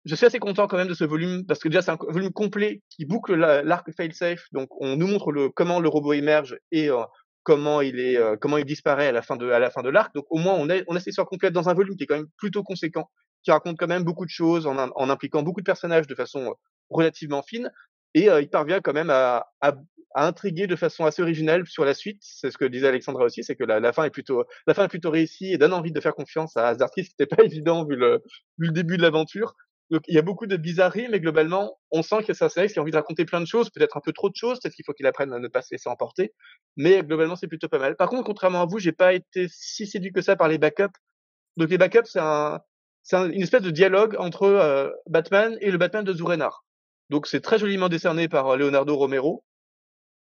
je suis assez content quand même de ce volume parce que déjà c'est un volume complet qui boucle l'arc failsafe. Donc on nous montre le comment le robot émerge et euh, comment il est euh, comment il disparaît à la fin de à la fin de l'arc. Donc au moins on a on a cette histoire complète dans un volume qui est quand même plutôt conséquent, qui raconte quand même beaucoup de choses en impliquant beaucoup de personnages de façon relativement fine et il parvient quand même à, à, à, intriguer de façon assez originale sur la suite. C'est ce que disait Alexandra aussi, c'est que la, la, fin est plutôt la fin est plutôt réussie et donne envie de faire confiance à Zartris, ce n'était pas évident vu le, vu le début de l'aventure. Donc il y a beaucoup de bizarreries, mais globalement, on sent que c'est un scénariste qui a envie de raconter plein de choses, peut-être un peu trop de choses, peut-être qu'il faut qu'il apprenne à ne pas se laisser emporter. Mais globalement, c'est plutôt pas mal. Par contre, contrairement à vous, j'ai pas été si séduit que ça par les backups. Donc les backups, c'est un, c'est une espèce de dialogue entre euh, Batman et le Batman de Zurenar. Donc c'est très joliment décerné par euh, Leonardo Romero.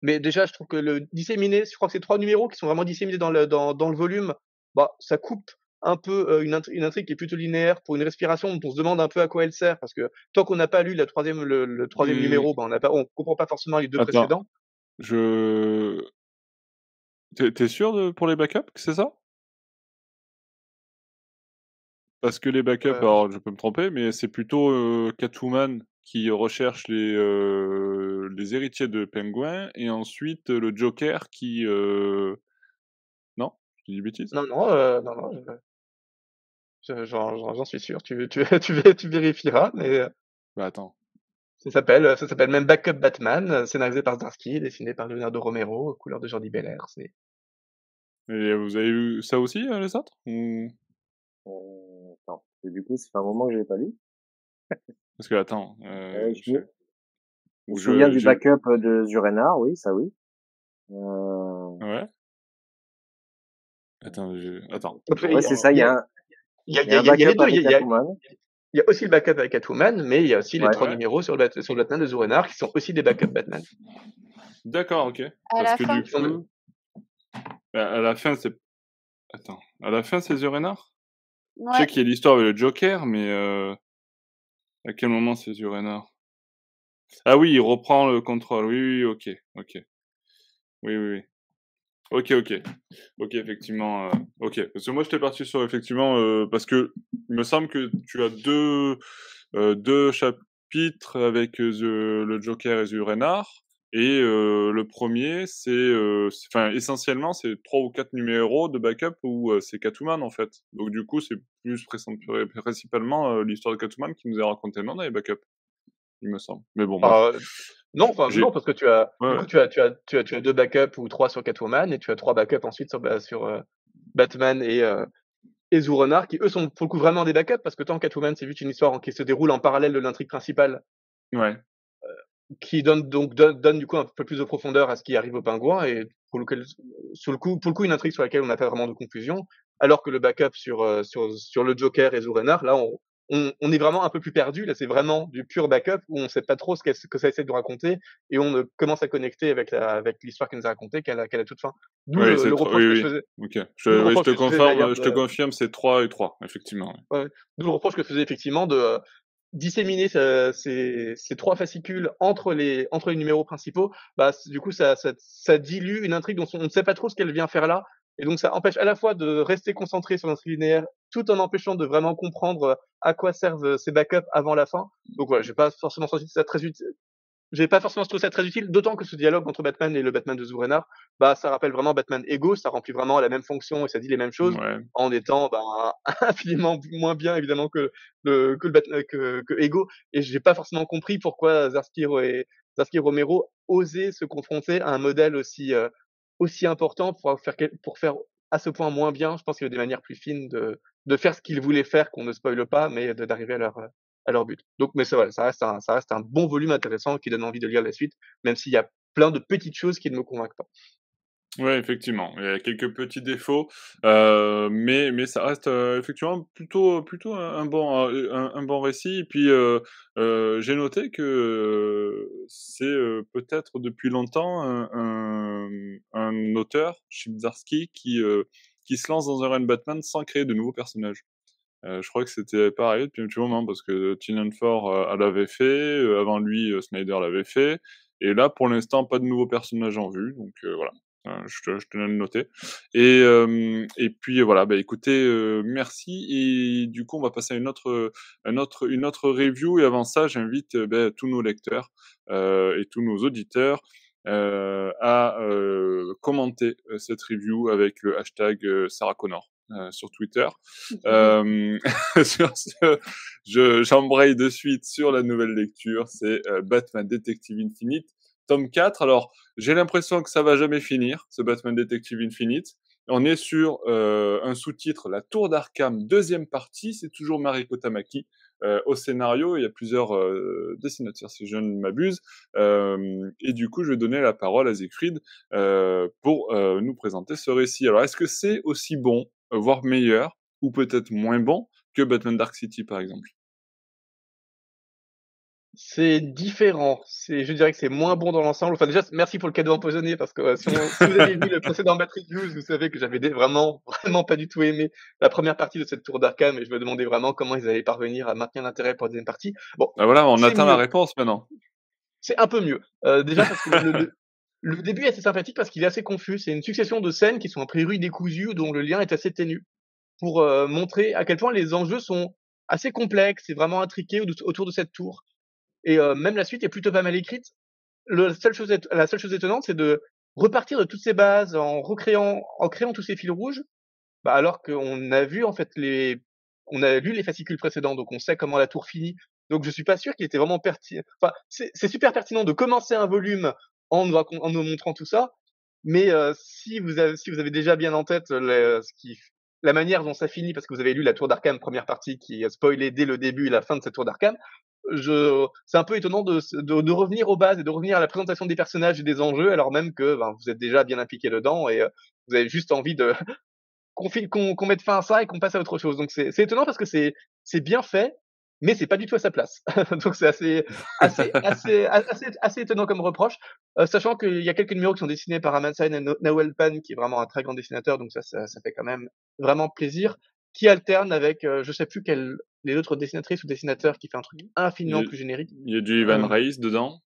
Mais déjà, je trouve que le disséminé, je crois que c'est trois numéros qui sont vraiment disséminés dans le, dans, dans le volume, bah, ça coupe un peu une, une, intrigue qui est plutôt linéaire pour une respiration dont on se demande un peu à quoi elle sert parce que tant qu'on n'a pas lu la troisième, le, troisième mmh. numéro, ben on n'a pas, on comprend pas forcément les deux précédents. Je, t'es sûr de, pour les backups que c'est ça? Parce que les backups, alors je peux me tromper, mais c'est plutôt Catwoman qui recherche les, les héritiers de Penguin et ensuite le Joker qui. Non? Je dis des bêtises? Non, non, non, non. J'en suis sûr. Tu, tu, tu, tu vérifieras, mais. Bah attends. Ça s'appelle, ça s'appelle même Backup Batman, scénarisé par Zdarsky, dessiné par Leonardo Romero, couleur de Jordi Belair. C'est. Et vous avez eu ça aussi, les autres euh, Non. Et du coup, c'est un moment que je l'ai pas lu. Parce que, attends. Euh, je, me souviens du backup de Zurenar, oui, ça oui. Euh... Ouais. Attends, je... attends. Ouais, c'est ça, il y a un. Il y a, y a, y a, deux. Il y a, il y a aussi le backup avec Catwoman, mais il y a aussi les trois numéros sur le, sur le Batman de Zurenar qui sont aussi des backups Batman. D'accord, ok. À Parce la que fin. du coup, à la fin, c'est. Attends, à la fin, c'est Zurenar Je sais qu'il y a l'histoire avec le Joker, mais euh... à quel moment c'est Zurenar Ah oui, il reprend le contrôle. Oui, oui, ok, ok. Oui, oui, oui. Ok, ok. Ok, effectivement. Euh... Ok. Parce que moi, j'étais parti sur, effectivement, euh... parce que il me semble que tu as deux, euh, deux chapitres avec euh, le Joker et Zurenar. Et euh, le premier, c'est, enfin, essentiellement, c'est trois ou quatre numéros de backup où c'est Catwoman en fait. Donc du coup, c'est plus principalement l'histoire de Catwoman qui nous est racontée non dans les backups, il me semble. Mais bon. Non, non, parce que tu as, tu as, tu as, tu as, tu as deux backups ou trois sur Catwoman et tu as trois backups ensuite sur, bah, Batman et et Zoo Renard, qui eux sont pour le coup vraiment des backups parce que tant Catwoman, c'est juste une histoire qui se déroule en parallèle de l'intrigue principale. Ouais qui donne donc donne, donne, du coup un peu plus de profondeur à ce qui arrive au pingouin et pour lequel sur le coup pour le coup une intrigue sur laquelle on n'a pas vraiment de confusion alors que le backup sur euh, sur sur le Joker et Zurenar là on, on, on, est vraiment un peu plus perdu. Là c'est vraiment du pur backup où on sait pas trop ce que ça essaie de raconter et on commence à connecter avec la avec l'histoire qu'il nous a racontée qu'elle a, qu'elle a toute fin. D'où le, reproche que je faisais ok. Je, je te confirme je te confirme c'est 3 et 3 effectivement ouais. d'où le reproche que je faisais effectivement de disséminer ces, ces, trois fascicules entre les, entre les numéros principaux, bah, du coup, ça, ça, ça dilue une intrigue dont on ne sait pas trop ce qu'elle vient faire là. Et donc, ça empêche à la fois de rester concentré sur l'intrigue linéaire, tout en empêchant de vraiment comprendre à quoi servent ces backups avant la fin. Donc voilà, j'ai pas forcément senti ça très utile, j'ai pas forcément trouvé ça très utile, d'autant que ce dialogue entre Batman et le Batman de Zurenar, bah, ça rappelle vraiment Batman Ego, ça remplit vraiment la même fonction et ça dit les mêmes choses, en étant bah, infiniment moins bien évidemment que le que le Batman, que, que Ego. Et j'ai pas forcément compris pourquoi Zarsky et Zarsky Romero osaient se confronter à un modèle aussi euh, aussi important pour faire pour faire à ce point moins bien. Je pense qu'il y a des manières plus fines de de faire ce qu'ils voulaient faire qu'on ne spoile pas, mais d'arriver à leur à leur but. Donc, mais ça, voilà, ça reste un, bon volume intéressant qui donne envie de lire la suite, même s'il y a plein de petites choses qui ne me convainquent pas. Oui, effectivement, il y a quelques petits défauts, euh, mais ça reste euh, effectivement plutôt plutôt un, bon récit. Et puis euh, euh j'ai noté que c'est peut-être depuis longtemps un, auteur, Chibzarsky, qui qui se lance dans un run Batman sans créer de nouveaux personnages. Euh, je crois que c'était pareil depuis un petit moment parce que Tynion Ford euh, l'avait fait, euh, avant lui Snyder l'avait fait, et là pour l'instant pas de nouveaux personnages en vue, donc voilà. je, te, je tenais à le noter. Et, et puis voilà, bah écoutez, merci. Et du coup, on va passer à une autre, une autre, une autre review. Et avant ça, j'invite bah, tous nos lecteurs et tous nos auditeurs à commenter cette review avec le hashtag Sarah Connor. Euh, sur Twitter. euh, sur ce, je, j'embraye de suite sur la nouvelle lecture, c'est euh, Batman Detective Infinite, tome 4. Alors, j'ai l'impression que ça va jamais finir, ce Batman Detective Infinite. On est sur euh, un sous-titre, La Tour d'Arkham, deuxième partie, c'est toujours Mariko Tamaki. Euh, au scénario, il y a plusieurs euh, dessinateurs, si je ne m'abuse. Euh, et du coup, je vais donner la parole à Siegfried pour nous présenter ce récit. Alors, est-ce que c'est aussi bon voire meilleur, ou peut-être moins bon que Batman Dark City, par exemple. c'est différent. C'est, je dirais que c'est moins bon dans l'ensemble. Enfin, déjà, merci pour le cadeau empoisonné parce que si, vous avez vu le précédent Battery News, vous savez que j'avais vraiment, vraiment pas du tout aimé la première partie de cette tour d'Arkham et je me demandais vraiment comment ils allaient parvenir à maintenir l'intérêt pour la deuxième partie. Bon. Ah voilà, on atteint la réponse maintenant. C'est un peu mieux. Euh, déjà parce que le, le, début est assez sympathique parce qu'il est assez confus. C'est une succession de scènes qui sont a priori décousues dont le lien est assez ténu pour euh, montrer à quel point les enjeux sont assez complexes et vraiment intriqués autour de cette tour. Et euh, même la suite est plutôt pas mal écrite. Le seule chose, la seule chose étonnante, c'est de repartir de toutes ces bases en recréant, en créant tous ces fils rouges, bah alors qu'on a vu en fait les, on a lu les fascicules précédents, donc on sait comment la tour finit. Donc je suis pas sûr qu'il était vraiment pertinent. Enfin, c'est super pertinent de commencer un volume en nous, en nous montrant tout ça, mais euh, si vous avez, si vous avez déjà bien en tête ce qui, la manière dont ça finit, parce que vous avez lu la Tour d'Arkham première partie qui a spoilé dès le début et la fin de cette Tour d'Arkham, c'est un peu étonnant de, de, de, revenir aux bases et de revenir à la présentation des personnages et des enjeux, alors même que ben, vous êtes déjà bien impliqué dedans et euh, vous avez juste envie de qu'on qu'on mette fin à ça et qu'on passe à autre chose. Donc c'est étonnant parce que c'est bien fait, mais c'est pas du tout à sa place. Donc c'est assez, assez, assez, assez, assez, étonnant comme reproche, euh, sachant qu'il y a quelques numéros qui sont dessinés par Amansain et Nawel Pan, qui est vraiment un très grand dessinateur, donc ça, ça, ça fait quand même vraiment plaisir, qui alterne avec, euh, je sais plus quelle les autres dessinatrices ou dessinateurs qui fait un truc infiniment plus générique. Il y a du Ivan euh, Reis dedans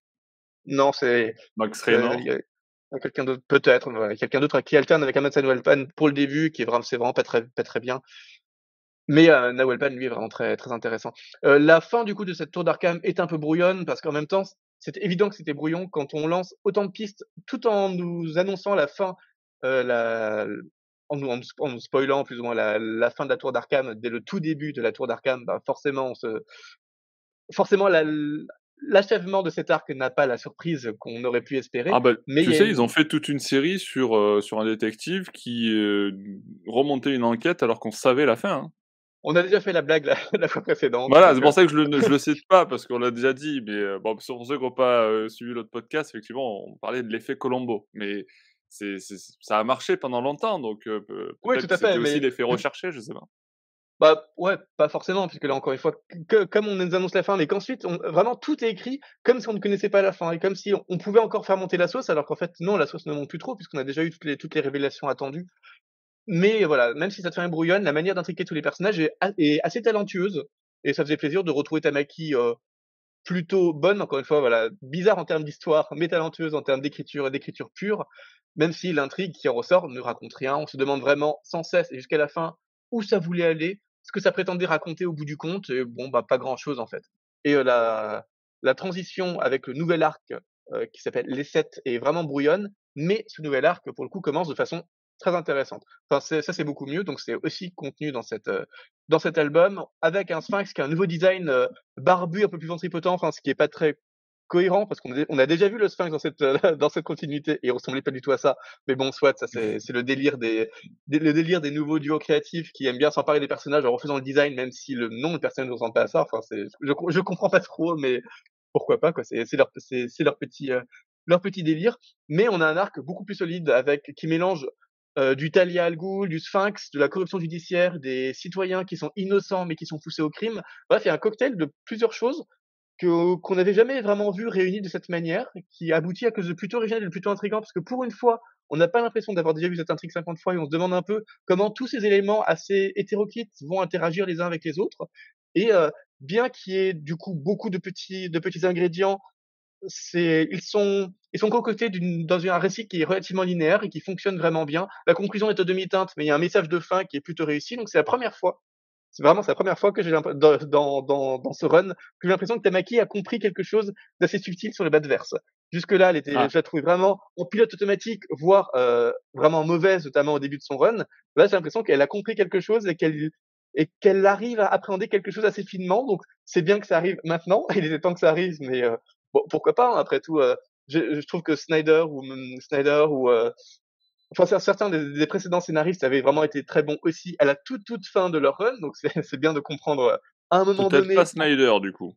Non, c'est... Max y a, quelqu'un d'autre, peut-être, quelqu'un d'autre qui alterne avec Amansain Nawel Pan pour le début, qui est vraiment, c'est vraiment pas très, pas très bien. Mais euh, Pan, lui, est vraiment très, très intéressant. Euh, la fin, du coup, de cette tour d'Arkham est un peu brouillonne, parce qu'en même temps, c'est évident que c'était brouillon quand on lance autant de pistes, tout en nous annonçant la fin, euh, la, en, nous, en, nous, spoilant plus ou moins la, la fin de la tour d'Arkham dès le tout début de la tour d'Arkham, bah forcément, on se, forcément, la, l'achèvement de cet arc n'a pas la surprise qu'on aurait pu espérer. Ah bah, mais tu sais, ils ont fait toute une série sur, euh, sur un détective qui euh, remontait une enquête alors qu'on savait la fin. Hein. On a déjà fait la blague la, fois précédente. Voilà, c'est pour ça que je le, je le cite pas, parce qu'on l'a déjà dit. Mais euh, bon, pour ceux qui n'ont pas euh, suivi l'autre podcast, effectivement, on parlait de l'effet Colombo. Mais c'est, ça a marché pendant longtemps, donc euh, oui, tout à fait. C'était aussi l'effet recherché, je sais pas. Bah ouais, pas forcément, puisque là encore une fois, que, comme on nous annonce la fin, mais qu'ensuite, on, vraiment tout est écrit comme si on ne connaissait pas la fin, et comme si on, pouvait encore faire monter la sauce, alors qu'en fait non, la sauce ne monte plus trop, puisqu'on a déjà eu toutes les, toutes les révélations attendues. Mais voilà, même si ça te fait un brouillonne, la manière d'intriquer tous les personnages est, assez talentueuse. Et ça faisait plaisir de retrouver Tamaki euh, plutôt bonne, encore une fois, voilà, bizarre en termes d'histoire, mais talentueuse en termes d'écriture et d'écriture pure, même si l'intrigue qui en ressort ne raconte rien. On se demande vraiment sans cesse et jusqu'à la fin où ça voulait aller, ce que ça prétendait raconter au bout du compte, et bon, bah, pas grand chose en fait. Et euh, la, la transition avec le nouvel arc euh, qui s'appelle Les Sept est vraiment brouillonne, mais ce nouvel arc, pour le coup, commence de façon très intéressante. Enfin, ça, c'est beaucoup mieux. Donc, c'est aussi contenu dans cette euh, dans cet album avec un Sphinx qui a un nouveau design euh, barbu, un peu plus ventripotent. Enfin, ce qui est pas très cohérent parce qu'on a, déjà vu le Sphinx dans cette euh, dans cette continuité et il ressemblait pas du tout à ça. Mais bon, soit ça c'est le délire des, le délire des nouveaux duos créatifs qui aiment bien s'emparer des personnages en refaisant le design, même si le nom de personne ne ressemble pas à ça. Enfin, je je comprends pas trop, mais pourquoi pas quoi. C'est leur leur petit leur petit délire, mais on a un arc beaucoup plus solide avec qui mélange euh, du Talia al Ghul, du Sphinx, de la corruption judiciaire, des citoyens qui sont innocents mais qui sont poussés au crime. Bref, il y a un cocktail de plusieurs choses que qu'on n'avait jamais vraiment vu réunies de cette manière, qui aboutit à quelque chose de plutôt original et de plutôt intrigant, parce que pour une fois, on n'a pas l'impression d'avoir déjà vu cette intrigue 50 fois et on se demande un peu comment tous ces éléments assez hétéroclites vont interagir les uns avec les autres. Et euh, bien qu'il y ait du coup beaucoup de petits, de petits ingrédients c'est ils sont ils sont concoctés dans un récit qui est relativement linéaire et qui fonctionne vraiment bien. La conclusion est à demi-teinte, mais il y a un message de fin qui est plutôt réussi. Donc c'est la première fois, c'est vraiment la première fois que j'ai dans, dans, dans, dans ce run que j'ai l'impression que Tamaki a compris quelque chose d'assez subtil sur les verse. Jusque-là, elle était, ah. je la trouvais vraiment en pilote automatique, voire euh, vraiment mauvaise, notamment au début de son run. Là, j'ai l'impression qu'elle a compris quelque chose et qu'elle et qu'elle arrive à appréhender quelque chose assez finement. Donc, c'est bien que ça arrive maintenant. Il était temps que ça arrive, mais euh, bon, pourquoi pas hein, Après tout, euh, je, je, trouve que Snyder ou Snyder ou euh, enfin certains des, précédents scénaristes avaient vraiment été très bons aussi à la toute toute fin de leur run. Donc c'est bien de comprendre euh, à un moment donné. pas Snyder du coup.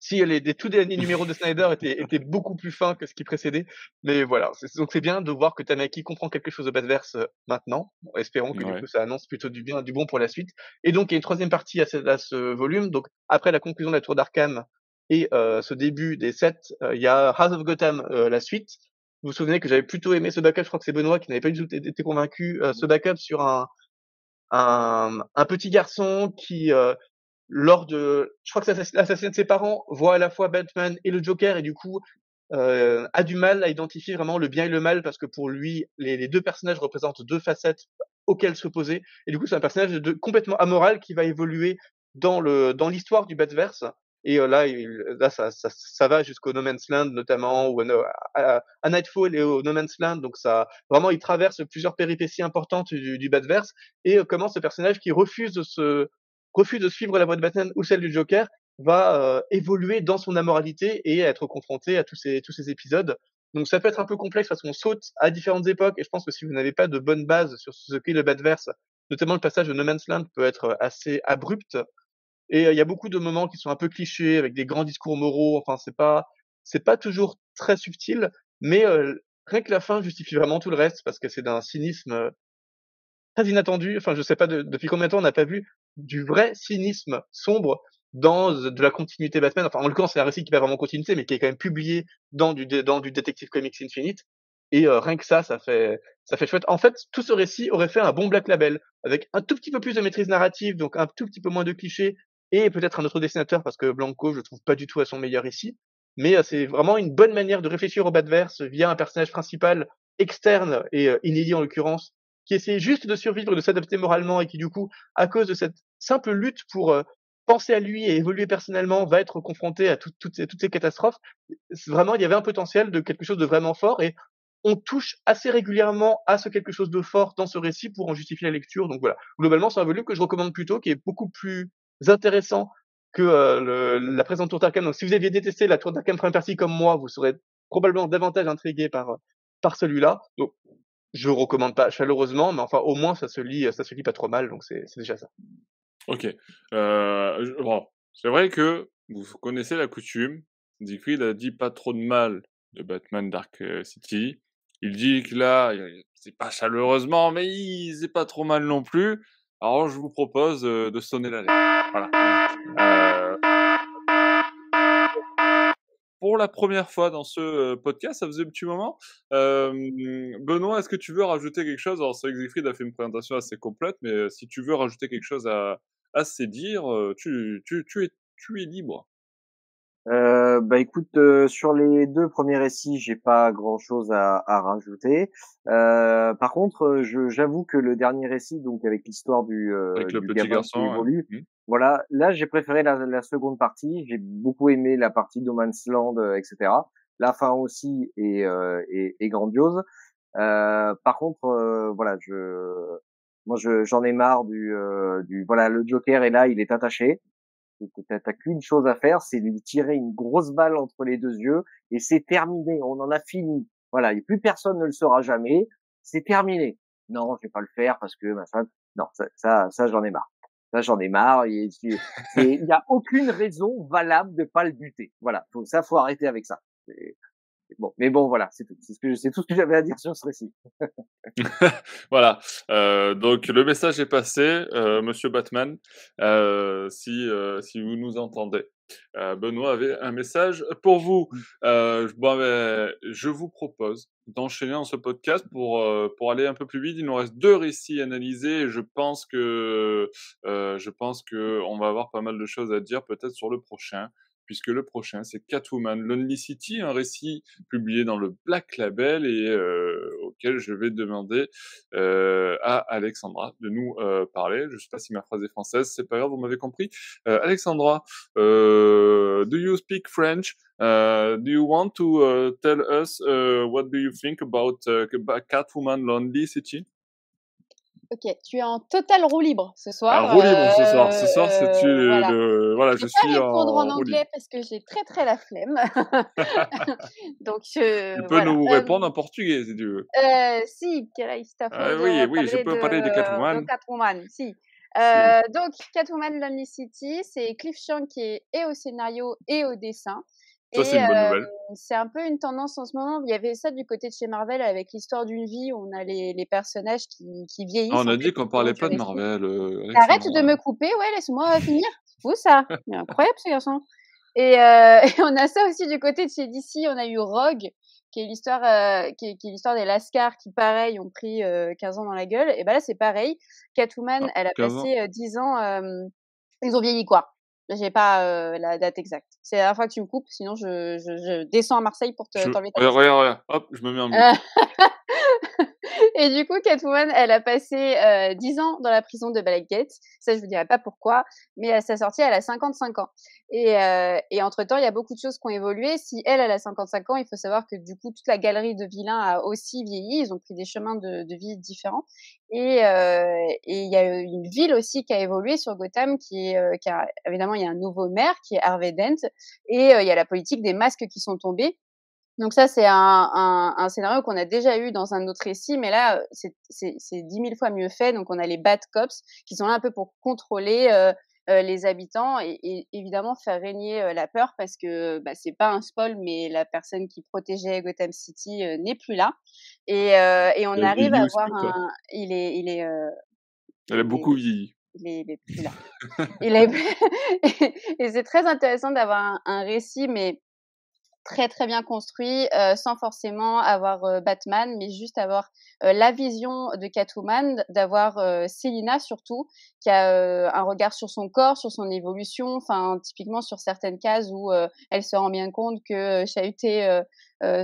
Si les, les tout derniers numéros de Snyder étaient, étaient beaucoup plus fins que ce qui précédait, mais voilà. Donc c'est bien de voir que Tamaki comprend quelque chose de Batverse maintenant. espérons que du coup, ça annonce plutôt du bien, du bon pour la suite. Et donc il y a une troisième partie à ce, à ce volume. Donc après la conclusion de la Tour d'Arkham, et ce début des sets, il y a House of Gotham, la suite. Vous vous souvenez que j'avais plutôt aimé ce backup, je crois que c'est Benoît qui n'avait pas du tout été convaincu, ce backup sur un, un, un petit garçon qui, lors de, je crois que c'est l'assassinat de ses parents, voit à la fois Batman et le Joker et du coup euh, a du mal à identifier vraiment le bien et le mal parce que pour lui, les, les deux personnages représentent deux facettes auxquelles s'opposer. Et du coup, c'est un personnage de, complètement amoral qui va évoluer dans le dans l'histoire du Batverse. Et là, il, là, ça, ça, ça va jusqu'au No Man's Land notamment, ou à, Nightfall et au No Man's Land. Donc ça, vraiment, il traverse plusieurs péripéties importantes du, du Batverse. Et comment ce personnage qui refuse de se refuse de suivre la voie de Batman ou celle du Joker va euh, évoluer dans son amoralité et être confronté à tous ces tous ces épisodes. Donc ça peut être un peu complexe parce qu'on saute à différentes époques et je pense que si vous n'avez pas de bonne base sur ce qu'est le Batverse, notamment le passage de No Man's Land peut être assez abrupt et il y a beaucoup de moments qui sont un peu clichés avec des grands discours moraux. Enfin c'est pas c'est pas toujours très subtil, mais rien que la fin justifie vraiment tout le reste parce que c'est d'un cynisme très inattendu. Enfin je sais pas depuis combien de temps on n'a pas vu du vrai cynisme sombre dans de la continuité Batman. Enfin, en l'occurrence, c'est un récit qui pas vraiment continuité, mais qui est quand même publié dans du, dans du Detective Comics Infinite. Et euh, rien que ça, ça fait, ça fait chouette. En fait, tout ce récit aurait fait un bon Black Label, avec un tout petit peu plus de maîtrise narrative, donc un tout petit peu moins de clichés, et peut-être un autre dessinateur, parce que Blanco, je trouve pas du tout à son meilleur ici. Mais euh, c'est vraiment une bonne manière de réfléchir au Batverse via un personnage principal externe et euh, inédit en l'occurrence, qui essaie juste de survivre de s'adapter moralement et qui du coup, à cause de cette simple lutte pour euh, penser à lui et évoluer personnellement, va être confronté à toutes ces catastrophes. Vraiment, il y avait un potentiel de quelque chose de vraiment fort et on touche assez régulièrement à ce quelque chose de fort dans ce récit pour en justifier la lecture. Donc voilà, globalement, c'est un volume que je recommande plutôt, qui est beaucoup plus intéressant que euh, la présente tour d'Arkham. Donc si vous aviez détesté la tour d'Arkham première partie comme moi, vous serez probablement davantage intrigué par par celui-là. Donc je recommande pas chaleureusement, mais enfin au moins ça se lit, ça se lit pas trop mal, donc c'est déjà ça. Ok. Euh, bon, c'est vrai que vous connaissez la coutume. il a dit pas trop de mal de Batman Dark euh, City. Il dit que là, c'est pas chaleureusement, mais c'est pas trop mal non plus. Alors, je vous propose euh, de sonner la lettre. Voilà. Euh, pour la première fois dans ce podcast, ça faisait un petit moment. Euh, Benoît, est-ce que tu veux rajouter quelque chose? Alors, c'est Siegfried a fait une présentation assez complète, mais si tu veux rajouter quelque chose à, à se dire, tu, tu, tu, es, tu es libre. Euh, bah écoute, sur les deux premiers récits, j'ai pas grand chose à, à rajouter. Euh, par contre, j'avoue que le dernier récit, donc avec l'histoire du, avec le petit garçon, évolue, mmh. voilà, là j'ai préféré la, la, seconde partie. J'ai beaucoup aimé la partie No Man's Land, etc. La fin aussi est, est, est grandiose. par contre, voilà, je moi, j'en ai marre du, euh, du, voilà, le Joker est là, il est attaché. T'as qu'une chose à faire, c'est lui tirer une grosse balle entre les deux yeux et c'est terminé. On en a fini. Voilà, et plus personne ne le saura jamais. C'est terminé. Non, je vais pas le faire parce que machin. Non, ça, ça, ça j'en ai marre. Ça, j'en ai marre. Il n'y a aucune raison valable de pas le buter. Voilà, ça, faut arrêter avec ça. Bon, mais bon, voilà, c'est tout. C'est ce que tout ce que j'avais à dire sur ce récit. voilà. Euh, donc le message est passé, euh, Monsieur Batman. Euh, si euh, si vous nous entendez, euh, Benoît avait un message pour vous. Euh, bon, ben, je vous propose d'enchaîner dans ce podcast pour pour aller un peu plus vite. Il nous reste deux récits analysés. Et je pense que je pense que on va avoir pas mal de choses à dire peut-être sur le prochain puisque le prochain, c'est Catwoman Lonely City, un récit publié dans le Black Label et euh, auquel je vais demander euh, à Alexandra de nous euh, parler. Je ne sais pas si ma phrase est française, c'est pas grave, vous m'avez compris. Euh, Alexandra, euh, do you speak French? Uh, do you want to tell us what do you think about Catwoman Lonely City? Ok, tu es en total roue libre ce soir. Ah, roue libre ce soir. Ce soir, c'est tu euh, voilà. Le, voilà, je, je suis pas répondre en, en anglais parce que j'ai très très la flemme. Donc je. Tu peux voilà. nous répondre en portugais si tu veux. Euh, si, Oui, oui, je peux de, parler de Catwoman. De Catwoman, si. Euh, si. Donc Catwoman Lonely City, c'est Cliff Chang qui est et au scénario et au dessin. Ça, c'est une bonne nouvelle. Euh, c'est un peu une tendance en ce moment. Il y avait ça du côté de chez Marvel avec l'histoire d'une vie où on a les, les personnages qui, qui vieillissent. Ah, on a dit qu'on parlait pas de Marvel. Euh, Arrête de me couper, ouais, laisse-moi finir. C'est fou ça. Incroyable ce garçon. Et, et, on a ça aussi du côté de chez DC. On a eu Rogue, qui est l'histoire euh, qui, est, qui est l'histoire des Lascars qui pareil ont pris euh, 15 ans dans la gueule et ben là c'est pareil Catwoman ah, elle a passé euh, 10 ans euh, ils ont vieilli quoi j'ai pas euh, la date exacte. C'est la dernière fois que tu me coupes sinon je, je, je descends à Marseille pour te t'enlever ta regarde, regarde, hop je me mets un et du coup, Catwoman, elle a passé euh, 10 ans dans la prison de Blackgate. Ça, je vous dirai pas pourquoi, mais à sa sortie, elle a 55 ans. Et, euh, et entre-temps, il y a beaucoup de choses qui ont évolué. Si elle, elle a 55 ans, il faut savoir que du coup, toute la galerie de vilains a aussi vieilli. Ils ont pris des chemins de, de vie différents. Et euh, il y a une ville aussi qui a évolué sur Gotham, qui est, euh, qui a, évidemment, il y a un nouveau maire qui est Harvey Dent, et euh, il y a la politique des masques qui sont tombés. Donc ça, c'est un, un, un, scénario qu'on a déjà eu dans un autre récit, mais là, c'est dix mille fois mieux fait. Donc on a les bad cops qui sont là un peu pour contrôler euh, euh, les habitants et, et, évidemment faire régner euh, la peur parce que bah, c'est pas un spoil, mais la personne qui protégeait Gotham City euh, n'est plus là. Et, euh, et on arrive à avoir un... Il est... Il est Elle a beaucoup vieilli. Il est, il est plus là. il est... et c'est très intéressant d'avoir un, un récit, mais très très bien construit, euh, sans forcément avoir euh, Batman, mais juste avoir euh, la vision de Catwoman, d'avoir Selina surtout, qui a un regard sur son corps, sur son évolution, enfin typiquement sur certaines cases où elle se rend bien compte que chahuter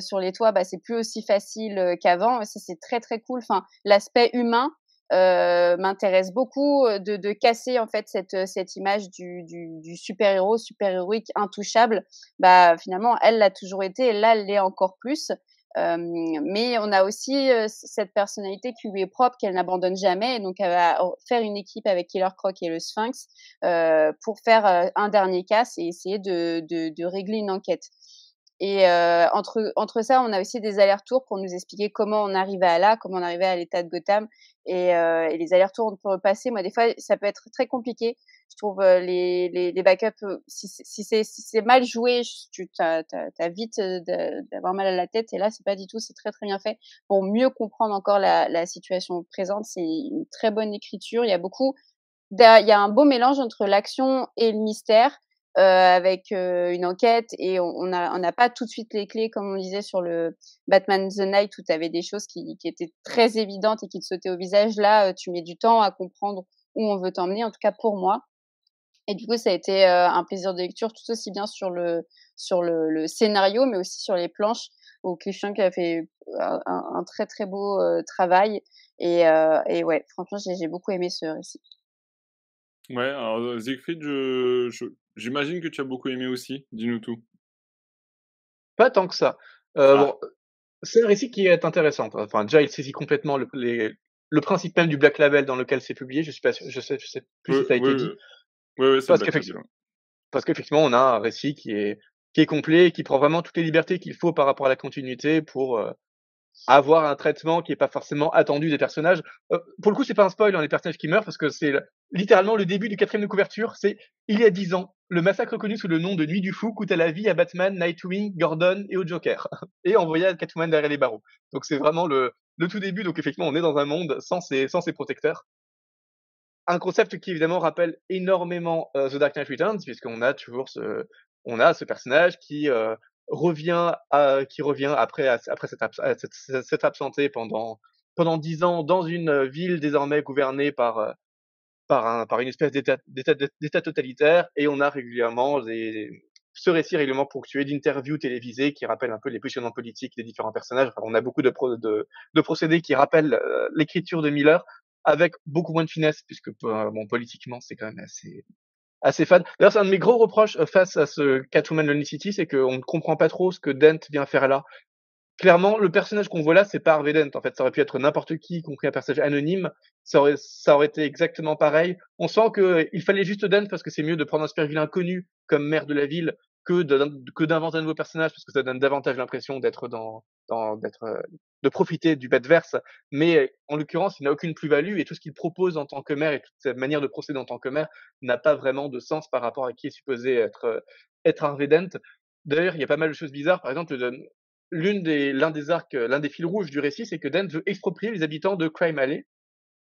sur les toits, bah, c'est plus aussi facile qu'avant. Ça c'est très très cool. Enfin l'aspect humain euh, m'intéresse beaucoup euh, de, casser en fait cette, euh, cette image du, du, du super héros super héroïque intouchable. Bah finalement elle l'a toujours été et là elle l'est encore plus. Mais on a aussi cette personnalité qui lui est propre qu'elle n'abandonne jamais. Et donc elle va faire une équipe avec Killer Croc et le Sphinx pour faire un dernier casse et essayer de, de régler une enquête et euh, entre, entre ça, on a aussi des allers-retours pour nous expliquer comment on arrivait à là, comment on arrivait à l'état de Gotham. Et, euh, et les allers-retours pour le passé, moi, des fois, ça peut être très compliqué. Je trouve euh, les, les, les backups, euh, si, si c'est si mal joué, tu as, as, vite euh, d'avoir mal à la tête. Et là, c'est pas du tout, c'est très très bien fait pour mieux comprendre encore la, la situation présente. C'est une très bonne écriture. Il y a beaucoup, il y a un beau mélange entre l'action et le mystère avec euh, une enquête et on n'a on pas tout de suite les clés comme on disait sur le Batman the Night où tu avais des choses qui, qui, étaient très évidentes et qui te sautaient au visage. Là, euh, tu mets du temps à comprendre où on veut t'emmener, en tout cas pour moi. Et du coup, ça a été un plaisir de lecture tout aussi bien sur le sur le, le scénario, mais aussi sur les planches où Cliff a fait un, un, très très beau travail. Et, et ouais, franchement, j'ai beaucoup aimé ce récit. Ouais, alors Siegfried, je, je, J'imagine que tu as beaucoup aimé aussi. Dis-nous tout. Pas tant que ça. Euh, ah. bon, c'est un récit qui est intéressant. Enfin, déjà, il saisit complètement le, les, le principe même du Black Label dans lequel c'est publié. Je suis pas sûr, je sais, je sais plus si ça a été dit. Oui, oui, parce qu'effectivement, parce qu'effectivement, on a un récit qui est qui est complet, qui prend vraiment toutes les libertés qu'il faut par rapport à la continuité pour euh, avoir un traitement qui est pas forcément attendu des personnages. Euh, pour le coup, c'est pas un spoil, hein, les personnages qui meurent, parce que c'est littéralement le début du quatrième de couverture. C'est il y a dix ans, le massacre connu sous le nom de Nuit du Fou coûta la vie à Batman, Nightwing, Gordon et au Joker, et envoya Catwoman derrière les barreaux. Donc c'est vraiment le, le tout début. Donc effectivement, on est dans un monde sans ses, sans ses protecteurs. Un concept qui évidemment rappelle énormément uh, The Dark Knight Returns, puisqu'on a toujours ce, on a ce personnage qui euh, revient à, qui revient après après cette, cette, cette absenté pendant pendant dix ans dans une ville désormais gouvernée par par un par une espèce d'état d'état totalitaire et on a régulièrement des ce récit régulièrement ponctué d'interviews télévisées qui rappellent un peu les positionnements politiques des différents personnages. On a beaucoup de, pro, de, de procédés qui rappellent euh, l'écriture de Miller avec beaucoup moins de finesse puisque bon politiquement c'est quand même assez assez fade. D'ailleurs, c'est un de mes gros reproches euh, face à ce Catwoman Lonely City, c'est qu'on ne comprend pas trop ce que Dent vient faire là. Clairement, le personnage qu'on voit là, c'est pas Harvey Dent. En fait, ça aurait pu être n'importe qui, y compris un personnage anonyme. Ça aurait, ça aurait été exactement pareil. On sent que il fallait juste Dent parce que c'est mieux de prendre un super vilain connu comme maire de la ville que d'inventer un nouveau personnage parce que ça donne davantage l'impression d'être dans, d'être euh, de profiter du verse mais en l'occurrence il n'a aucune plus-value et tout ce qu'il propose en tant que maire et toute cette manière de procéder en tant que maire n'a pas vraiment de sens par rapport à qui est supposé être euh, être Dent d'ailleurs il y a pas mal de choses bizarres. Par exemple l'une des l'un des arcs l'un des fils rouges du récit c'est que Dent veut exproprier les habitants de Crime Alley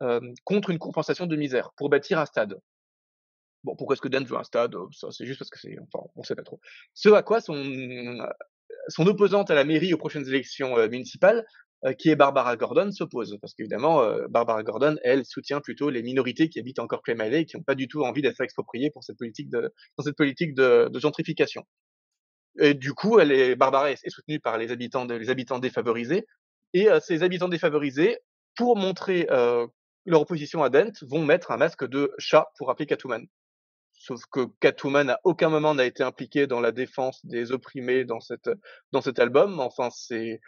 euh, contre une compensation de misère pour bâtir un stade Bon, pourquoi est-ce que Dan veut un stade Ça, c'est juste parce que c'est, enfin, on sait pas trop. Ce à quoi son son opposante à la mairie aux prochaines élections municipales, qui est Barbara Gordon, s'oppose. Parce qu'évidemment, Barbara Gordon, elle, soutient plutôt les minorités qui habitent encore Clay et qui n'ont pas du tout envie d'être expropriées pour cette politique de, dans cette politique de, de gentrification. Et du coup, elle est, Barbara est, soutenue par les habitants, de, les habitants défavorisés. Et ces habitants défavorisés, pour montrer leur opposition à Dent, vont mettre un masque de chat pour appeler Catwoman. Sauf que Catwoman à aucun moment n'a été impliqué dans la défense des opprimés dans cette dans cet album. Enfin, c'est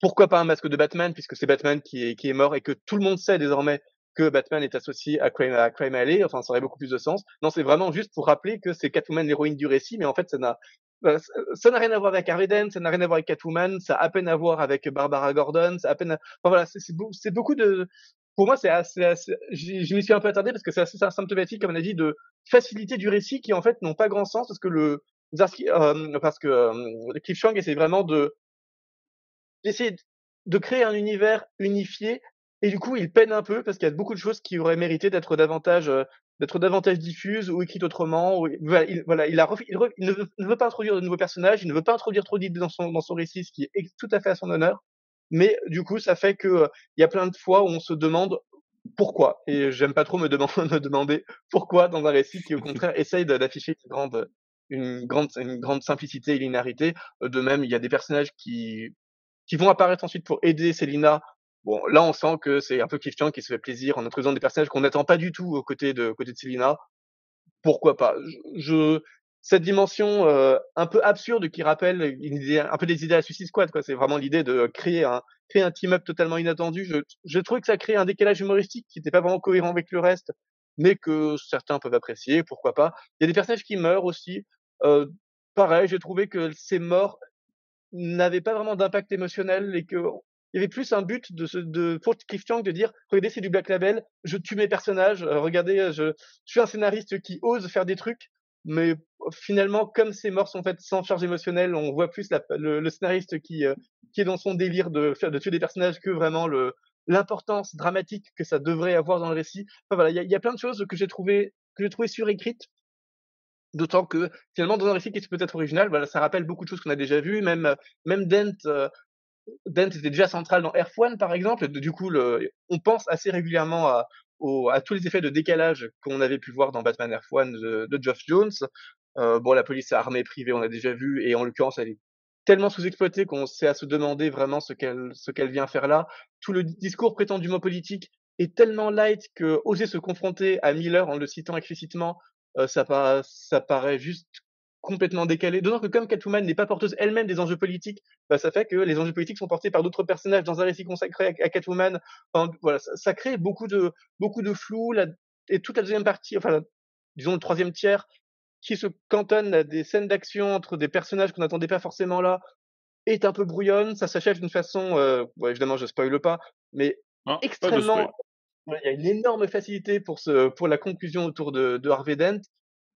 pourquoi pas un masque de Batman puisque c'est Batman qui est qui est mort et que tout le monde sait désormais que Batman est associé à Crime, à Crime Alley. Enfin, ça aurait beaucoup plus de sens. Non, c'est vraiment juste pour rappeler que c'est Catwoman l'héroïne du récit, mais en fait, ça n'a ça n'a rien à voir avec Harvey ça n'a rien à voir avec Catwoman, ça a à peine à voir avec Barbara Gordon, ça a à peine. Enfin voilà, c'est beaucoup de pour moi, c'est assez, assez je m'y suis un peu attardé parce que c'est assez symptomatique, comme on a dit, de facilité du récit qui en fait n'ont pas grand sens parce que le euh, parce que euh, Cliff Chang essaie vraiment de d'essayer de créer un univers unifié et du coup il peine un peu parce qu'il y a beaucoup de choses qui auraient mérité d'être davantage euh, d'être davantage diffuses ou écrites autrement. Ou, voilà, il, voilà, il, a il, ne, veut, ne, veut, pas introduire de nouveaux personnages, il ne veut pas introduire trop d'idées dans son dans son récit, ce qui est tout à fait à son honneur mais du coup, ça fait que il y a plein de fois où on se demande pourquoi. Et j'aime pas trop me, me, demander pourquoi dans un récit qui, au contraire, essaye d'afficher une grande, une grande, une grande simplicité et linéarité. De même, il y a des personnages qui, qui vont apparaître ensuite pour aider Selina. Bon, là, on sent que c'est un peu Chang qui se fait plaisir en introduisant des personnages qu'on n'attend pas du tout aux côtés de, côté de Selina. Pourquoi pas? Je, cette dimension euh, un peu absurde qui rappelle une idée, un peu des idées à Suicide Squad. Quoi. C'est vraiment l'idée de créer un, créer un team-up totalement inattendu. Je, je trouvais que ça crée un décalage humoristique qui n'était pas vraiment cohérent avec le reste, mais que certains peuvent apprécier, pourquoi pas. Il y a des personnages qui meurent aussi. Euh, pareil, j'ai trouvé que ces morts n'avaient pas vraiment d'impact émotionnel et que il y avait plus un but de, ce, de pour Cliff Chang de dire regardez c'est du Black Label, je tue mes personnages, euh, regardez je suis un scénariste qui ose faire des trucs mais finalement, comme ces morts sont faites sans charge émotionnelle, on voit plus le, scénariste qui, euh, qui est dans son délire de de tuer des personnages que vraiment l'importance dramatique que ça devrait avoir dans le récit. Voilà, il y a, plein de choses que j'ai trouvé surécrites. D'autant que finalement dans un récit qui est peut-être original, ça rappelle beaucoup de choses qu'on a déjà vues. Même même Dent, euh, Dent était déjà central dans Earth One par exemple. Du coup, on pense assez régulièrement à, tous les effets de décalage qu'on avait pu voir dans Batman Earth One de, de Geoff Jones. Euh, bon, la police armée privée, on a déjà vu, et en l'occurrence, elle est tellement sous-exploitée qu'on sait à se demander vraiment ce qu'elle ce qu'elle vient faire là. Tout le discours prétendument politique est tellement light que oser se confronter à Miller en le citant explicitement, euh, ça, pas, ça paraît juste complètement décalé. D'autant que comme Catwoman n'est pas porteuse elle-même des enjeux politiques, bah, ça fait que les enjeux politiques sont portés par d'autres personnages dans un récit consacré à, Catwoman. Voilà, ça, crée beaucoup de beaucoup de flou. Et toute la deuxième partie, enfin, disons le troisième tiers, qui se cantonne à des scènes d'action entre des personnages qu'on n'attendait pas forcément là, est un peu brouillonne. Ça s'achève d'une façon, euh, ouais, évidemment, je spoile pas, mais ah, extrêmement. Il y a une énorme facilité pour ce pour la conclusion autour de, de Harvey Dent.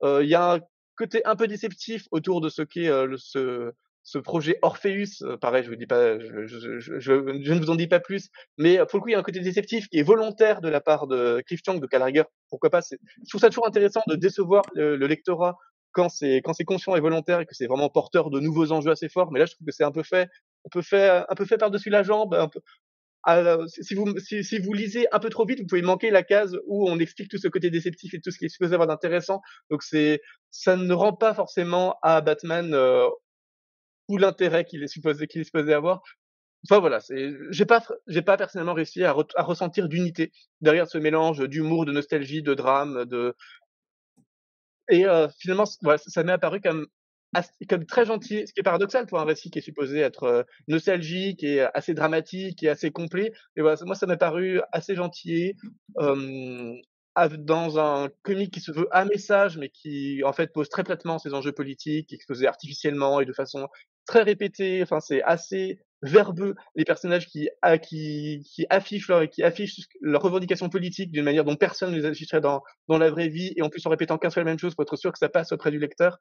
Euh, il y a un côté un peu déceptif autour de ce qu'est euh, ce, ce projet Orpheus. Euh, pareil, je vous dis pas, je, je, je, je, ne vous en dis pas plus, mais pour le coup, il y a un côté déceptif qui est volontaire de la part de Cliff Chang, de Calager. Pourquoi pas Je trouve ça toujours intéressant de décevoir le, le lectorat quand c'est quand c'est conscient et volontaire et que c'est vraiment porteur de nouveaux enjeux assez forts. Mais là, je trouve que c'est un peu fait, un peu fait, un peu fait par-dessus la jambe, un peu, si vous, si, vous lisez un peu trop vite, vous pouvez manquer la case où on explique tout ce côté déceptif et tout ce qui est supposé avoir d'intéressant. Donc c'est, ça ne rend pas forcément à Batman euh, l'intérêt qu'il est supposé qu'il est supposé avoir. Enfin voilà, c'est, j'ai pas, j'ai pas personnellement réussi à, ressentir d'unité derrière ce mélange d'humour, de nostalgie, de drame, de et euh, finalement, voilà, ça m'est apparu comme comme très gentil, ce qui est paradoxal pour un récit qui est supposé être euh, nostalgique et assez dramatique et assez complet. Et voilà, moi, ça m'a paru assez gentil, dans un comique qui se veut un message, mais qui en fait pose très platement ses enjeux politiques, exposés artificiellement et de façon très répétée. Enfin, c'est assez verbeux les personnages qui qui affichent leur qui affichent leurs revendications politiques d'une manière dont personne ne les afficherait dans dans la vraie vie et en plus en répétant qu'un seul même chose pour être sûr que ça passe auprès du lecteur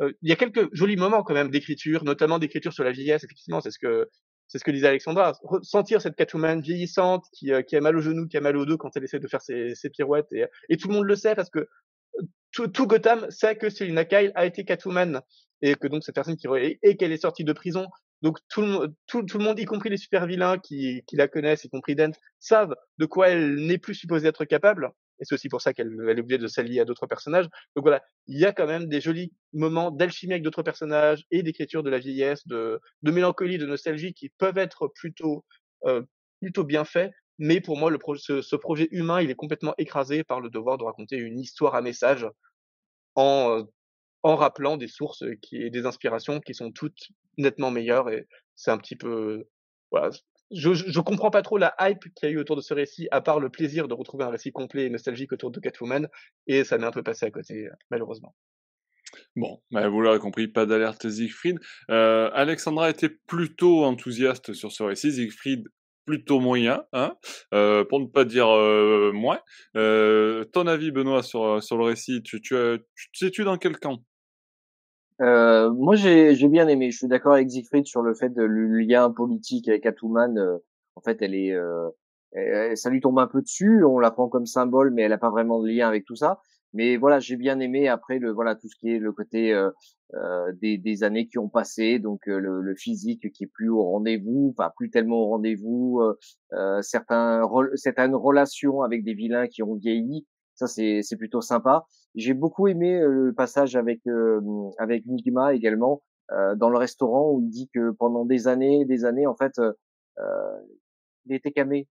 euh, il y a quelques jolis moments quand même d'écriture, notamment d'écriture sur la vieillesse. Effectivement, c'est ce que c'est ce que disait Alexandra. Sentir cette Catwoman vieillissante qui, euh, qui a mal au genou, qui a mal au dos quand elle essaie de faire ses, ses pirouettes et, et tout le monde le sait parce que tout, tout, Gotham sait que Selina Kyle a été Catwoman et que donc cette personne qui et qu'elle est sortie de prison. Donc tout le, tout, tout le monde, y compris les super vilains qui, qui la connaissent, y compris Dent, savent de quoi elle n'est plus supposée être capable. Et c'est aussi pour ça qu'elle est obligée de s'allier à d'autres personnages. Donc voilà, il y a quand même des jolis moments d'alchimie avec d'autres personnages et d'écriture de la vieillesse, de, de mélancolie, de nostalgie qui peuvent être plutôt euh, plutôt bien faits. Mais pour moi, ce, projet humain, il est complètement écrasé par le devoir de raconter une histoire à message en, euh, rappelant des sources et des inspirations qui sont toutes nettement meilleures. Et c'est un petit peu. Je, je comprends pas trop la hype qu'il y a eu autour de ce récit, à part le plaisir de retrouver un récit complet et nostalgique autour de Catwoman. Et ça m'est un peu passé à côté, malheureusement. Bon, bah vous l'aurez compris, pas d'alerte Siegfried. Euh, Alexandra était plutôt enthousiaste sur ce récit. Siegfried plutôt moyen, hein, euh, pour ne pas dire euh, moins. Euh, ton avis, Benoît, sur, sur le récit, tu, tu, tu, tu sais-tu dans quel camp? Euh, Moi, j'ai, j'ai bien aimé. Je suis d'accord avec Siegfried sur le fait de le lien politique avec Catwoman. Euh, en fait, elle est, elle, ça lui tombe un peu dessus. On la prend comme symbole, mais elle n'a pas vraiment de lien avec tout ça. Mais voilà, j'ai bien aimé après le voilà tout ce qui est le côté euh, euh, des, des, années qui ont passé, donc euh, le, le, physique qui est plus au rendez-vous, enfin plus tellement au rendez-vous, euh, certains certaines relations avec des vilains qui ont vieilli, ça c'est c'est plutôt sympa. J'ai beaucoup aimé le passage avec avec Nigma également dans le restaurant où il dit que pendant des années, des années en fait, il était camé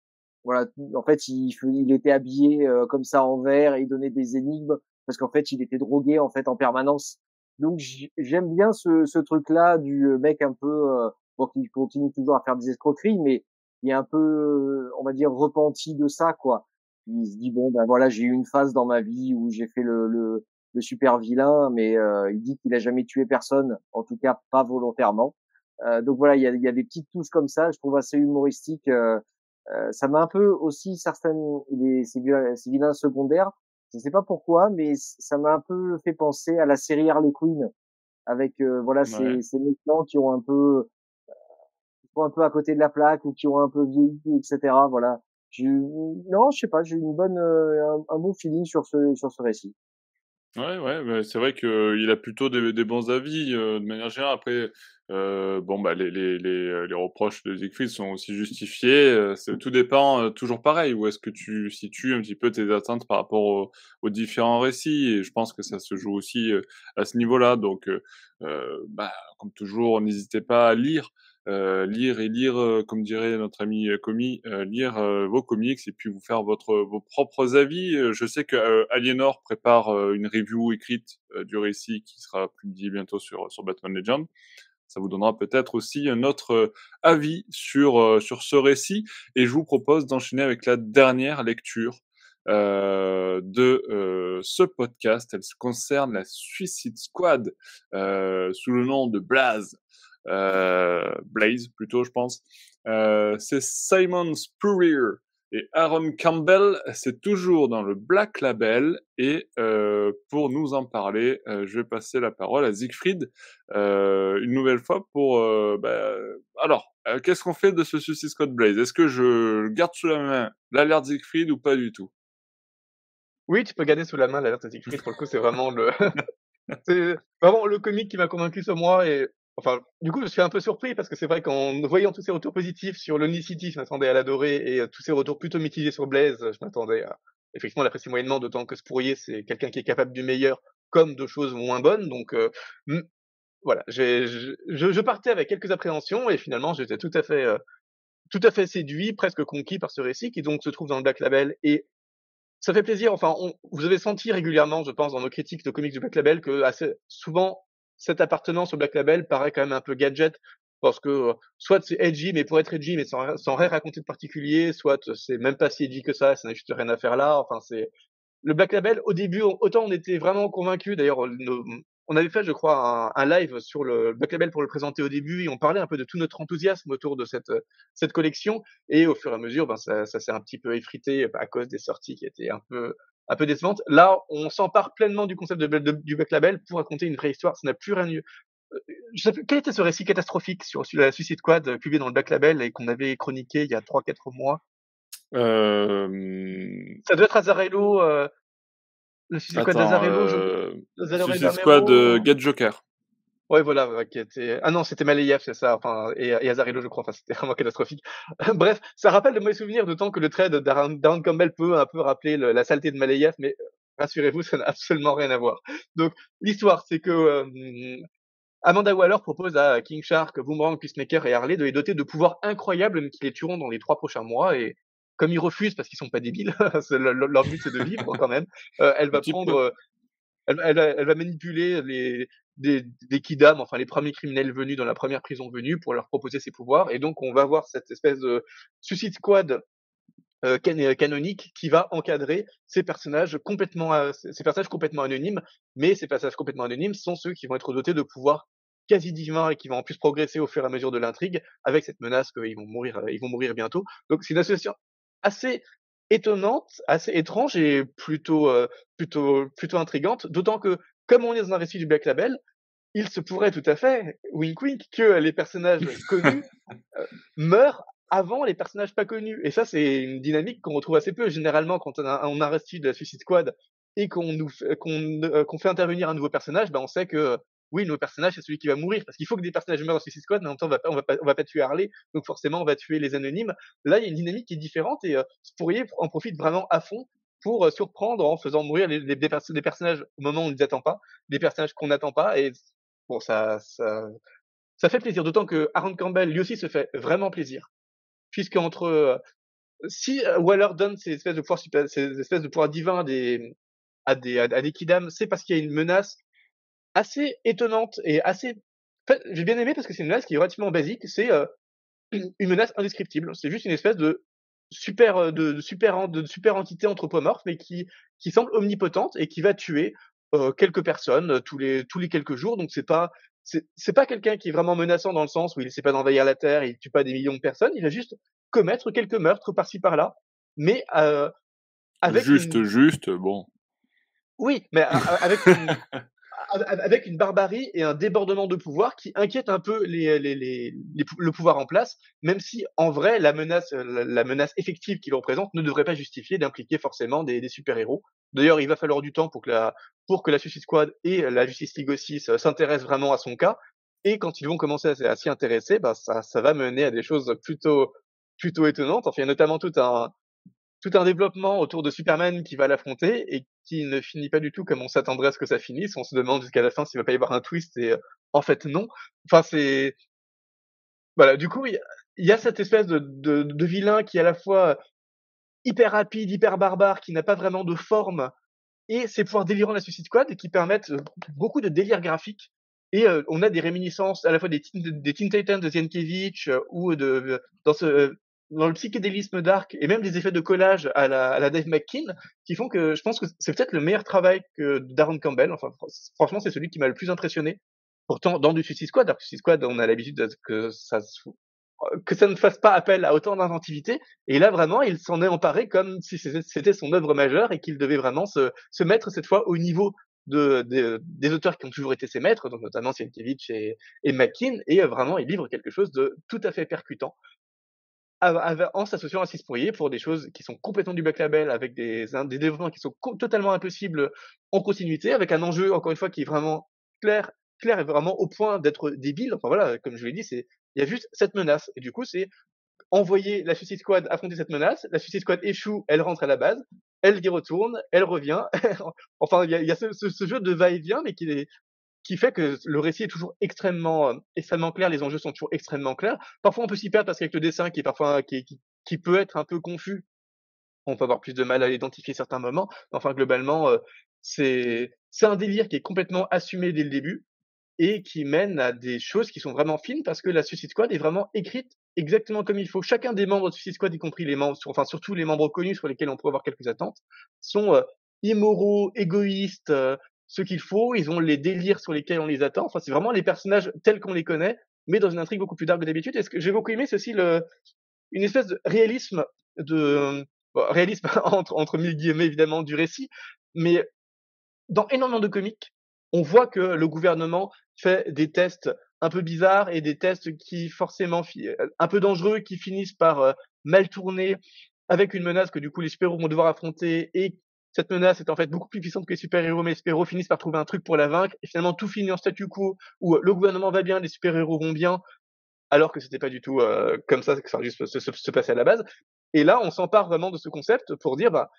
voilà, en fait, il, il était habillé euh, comme ça en vert et il donnait des énigmes parce qu'en fait, il était drogué en fait en permanence. Donc j'aime bien ce, ce truc-là du euh, mec un peu euh, bon qui continue toujours à faire des escroqueries, mais il est un peu, on va dire, repenti de ça quoi. Il se dit bon ben voilà, j'ai eu une phase dans ma vie où j'ai fait le, le, le, super vilain, mais il dit qu'il a jamais tué personne, en tout cas pas volontairement. donc voilà, il y a, il y a des petites touches comme ça, je trouve assez humoristique. Euh, ça m'a un peu aussi certaines les ces vilains, secondaires. Je ne sais pas pourquoi, mais ça m'a un peu fait penser à la série Harley Quinn avec euh, voilà ces, ces méchants qui ont un peu euh, qui sont un peu à côté de la plaque ou qui ont un peu vieilli, etc. Voilà. Je, non, je sais pas, j'ai une bonne un, un, bon feeling sur ce sur ce récit. Ouais, ouais, c'est vrai qu'il a plutôt des, des bons avis de manière générale. Après, euh, bon, bah, les, les, les, les reproches de Siegfried sont aussi justifiés. Euh, tout dépend euh, toujours pareil. Où est-ce que tu situes un petit peu tes attentes par rapport aux, différents récits Et je pense que ça se joue aussi à ce niveau-là. Donc, bah, comme toujours, n'hésitez pas à lire. lire et lire, comme dirait notre ami Comi, lire vos comics et puis vous faire votre vos propres avis. Je sais que Aliénor prépare une review écrite du récit qui sera publiée bientôt sur sur Batman Legend. Ça vous donnera peut-être aussi un autre euh, avis sur, euh, sur ce récit. Et je vous propose d'enchaîner avec la dernière lecture euh, de ce podcast. Elle concerne la Suicide Squad sous le nom de Blaze. Blaze plutôt, je pense. C'est Simon Spurrier et Aaron Campbell, c'est toujours dans le Black Label. Et euh, pour nous en parler, euh, je vais passer la parole à Siegfried euh, une nouvelle fois pour... Euh, bah, alors, euh, qu'est-ce qu'on fait de ce Suicide Squad Blaze? Est-ce que je garde sous la main l'alerte Siegfried ou pas du tout? Oui, tu peux garder sous la main l'alerte Siegfried. Pour le coup, c'est vraiment le... c'est vraiment le comique qui m'a convaincu sur moi et Enfin, du coup, je suis un peu surpris parce que c'est vrai qu'en voyant tous ces retours positifs sur l'Unicity, je m'attendais à l'adorer et euh, tous ces retours plutôt mitigés sur Blaze, je m'attendais à effectivement l'apprécier moyennement, d'autant que Spourier, c'est quelqu'un qui est capable du meilleur comme de choses moins bonnes. Donc, euh, voilà, je, je, partais avec quelques appréhensions et finalement, j'étais tout à fait, euh, tout à fait séduit, presque conquis par ce récit qui donc se trouve dans le Black Label et ça fait plaisir. Enfin, on, vous avez senti régulièrement, je pense, dans nos critiques de comics du Black Label que assez souvent cette appartenance au Black Label paraît quand même un peu gadget parce que euh, soit c'est edgy mais pour être edgy mais sans, rien raconter de particulier, soit c'est même pas si edgy que ça, ça n'a juste rien à faire là. Enfin c'est le Black Label au début autant on était vraiment convaincus. D'ailleurs on avait fait je crois un, un, live sur le Black Label pour le présenter au début et on parlait un peu de tout notre enthousiasme autour de cette cette collection et au fur et à mesure ben ça, ça s'est un petit peu effrité à cause des sorties qui étaient un peu un peu décevante. Là, on s'empare pleinement du concept de, du Black Label pour raconter une vraie histoire. Ça n'a plus rien. Euh, je sais plus, quel était ce récit catastrophique sur, la Suicide Squad euh, publié dans le Black Label et qu'on avait chroniqué il y a 3-4 mois? Euh... Ça doit être Azarello. Euh... Le Suicide Squad d'Azarello, euh, Suicide Squad euh, Get Joker. Ouais, voilà, qui était... Ah non, c'était Malayev, c'est ça, enfin, et, et Azarello, je crois, enfin, c'était vraiment catastrophique. Bref, ça rappelle de mauvais souvenirs, d'autant que le trade d'Aaron Campbell peut un peu rappeler la saleté de Malayev, mais rassurez-vous, ça n'a absolument rien à voir. Donc, l'histoire, c'est que euh, Amanda Waller propose à King Shark, Boomerang, Peacemaker et Harley de les doter de pouvoirs incroyables, mais qui les tueront dans les trois prochains mois, et comme ils refusent parce qu'ils sont pas débiles, leur but c'est de vivre quand même, euh, elle va prendre... Elle, elle, elle, va manipuler les, des, des kidam, enfin les premiers criminels venus dans la première prison venue pour leur proposer ses pouvoirs. Et donc on va voir cette espèce de Suicide Squad euh, euh, canonique qui va encadrer ces personnages complètement euh, ces personnages complètement anonymes. Mais ces personnages complètement anonymes sont ceux qui vont être dotés de pouvoirs quasi divins et qui vont en plus progresser au fur et à mesure de l'intrigue avec cette menace qu'ils vont mourir ils vont mourir bientôt. Donc c'est une association assez étonnante assez étrange et plutôt plutôt plutôt intrigante. D'autant que comme on est dans un récit du Black Label il se pourrait tout à fait, wink wink, que les personnages connus meurent avant les personnages pas connus. Et ça, c'est une dynamique qu'on retrouve assez peu. Généralement, quand on a, on a de la Suicide Squad et qu'on nous qu'on euh, qu'on fait intervenir un nouveau personnage, ben on sait que oui, le nouveau personnage c'est celui qui va mourir parce qu'il faut que des personnages meurent dans Suicide Squad, mais en même temps on va pas on va pas on va pas tuer Harley, donc forcément on va tuer les anonymes. Là, il y a une dynamique qui est différente et euh, pourriez en profite vraiment à fond pour euh, surprendre en faisant mourir les, les, des, personnages au moment où on ne les attend pas, des personnages qu'on n'attend pas et bon ça ça ça fait plaisir, d'autant que Aaron Campbell lui aussi se fait vraiment plaisir. Puisqu'entre euh, si euh, Waller donne ces espèces de pouvoirs ces espèces de pouvoirs divins à des à des à des kidam, c'est parce qu'il y a une menace assez étonnante et assez j'ai bien aimé parce que c'est une menace qui est relativement basique, c'est euh, une menace indescriptible, c'est juste une espèce de super de, super de super entité anthropomorphe mais qui qui semble omnipotente et qui va tuer quelques personnes tous les tous les quelques jours donc c'est pas c'est pas quelqu'un qui est vraiment menaçant dans le sens où il essaie pas d'envahir la terre, il tue pas des millions de personnes, il va juste commettre quelques meurtres par-ci par-là, mais euh, avec juste juste bon. Oui, mais avec une, avec une barbarie et un débordement de pouvoir qui inquiète un peu les, les, les, le pouvoir en place, même si en vrai la menace, la, menace effective qu'il représente ne devrait pas justifier d'impliquer forcément des, des super-héros. D'ailleurs, il va falloir du temps pour que la, pour que la Suicide Squad et la Justice League aussi s'intéressent vraiment à son cas. Et quand ils vont commencer à, s'y intéresser, bah, ça, ça va mener à des choses plutôt, plutôt étonnantes. Enfin, il y a notamment tout un, tout un développement autour de Superman qui va l'affronter et qui ne finit pas du tout comme on s'attendrait à ce que ça finisse. On se demande jusqu'à la fin s'il va pas y avoir un twist et en fait non. Enfin c'est voilà. Du coup il y, a cette espèce de, de, de, vilain qui est à la fois hyper rapide, hyper barbare, qui n'a pas vraiment de forme et ses pouvoirs délirants de la Suicide Squad qui permettent beaucoup de délire graphique. Et on a des réminiscences à la fois des, des Teen Titans de Zienkiewicz ou de dans ce dans le psychédélisme dark et même des effets de collage à la, à la Dave McKean qui font que je pense que c'est peut-être le meilleur travail que Darren Campbell. Enfin, franchement, c'est celui qui m'a le plus impressionné. Pourtant, dans du Suicide Squad, alors Suicide Squad, on a l'habitude que ça que ça ne fasse pas appel à autant d'inventivité. Et là, vraiment, il s'en est emparé comme si c'était son œuvre majeure et qu'il devait vraiment se, se mettre cette fois au niveau de, de, des auteurs qui ont toujours été ses maîtres, donc notamment Sienkiewicz et McKean, et vraiment, il livre quelque chose de tout à fait percutant en s'associant à Six Pourrier pour des choses qui sont complètement du back label, avec des, des développements qui sont totalement impossibles en continuité, avec un enjeu, encore une fois, qui est vraiment clair, clair et vraiment au point d'être débile. Enfin voilà, comme je l'ai dit, c'est il y a juste cette menace. Et du coup, c'est envoyer la Suicide Squad affronter cette menace. La Suicide Squad échoue, elle rentre à la base, elle y retourne, elle revient. enfin, il y a, y a ce, ce, jeu de va-et-vient, mais qui est qui fait que le récit est toujours extrêmement, euh, extrêmement clair, les enjeux sont toujours extrêmement clairs. Parfois, on peut s'y perdre parce qu'avec le dessin qui est parfois, qui, peut être un peu confus, on peut avoir plus de mal à identifier certains moments. Enfin, globalement, euh, c'est, c'est un délire qui est complètement assumé dès le début et qui mène à des choses qui sont vraiment fines parce que la Suicide Squad est vraiment écrite exactement comme il faut. Chacun des membres de Suicide Squad, y compris les membres, enfin surtout les membres connus sur lesquels on peut avoir quelques attentes, sont euh, immoraux, égoïstes, ce qu'il faut, ils ont les délires sur lesquels on les attend. Enfin, c'est vraiment les personnages tels qu'on les connaît, mais dans une intrigue beaucoup plus dark que d'habitude. Est-ce que j'ai beaucoup aimé, c'est aussi le, une espèce de réalisme de, réalisme entre, entre mille guillemets évidemment du récit, mais dans énormément de comics, on voit que le gouvernement fait des tests un peu bizarres et des tests qui forcément un peu dangereux qui finissent par euh, mal tourner avec une menace que du coup les super-héros vont devoir affronter et cette menace est en fait beaucoup plus puissante que les super-héros, mais les super-héros finissent par trouver un truc pour la vaincre, et finalement tout finit en statu quo, où le gouvernement va bien, les super-héros vont bien, alors que c'était pas du tout euh, comme ça que ça se, se, se passait à la base. Et là, on s'empare vraiment de ce concept pour dire, bah,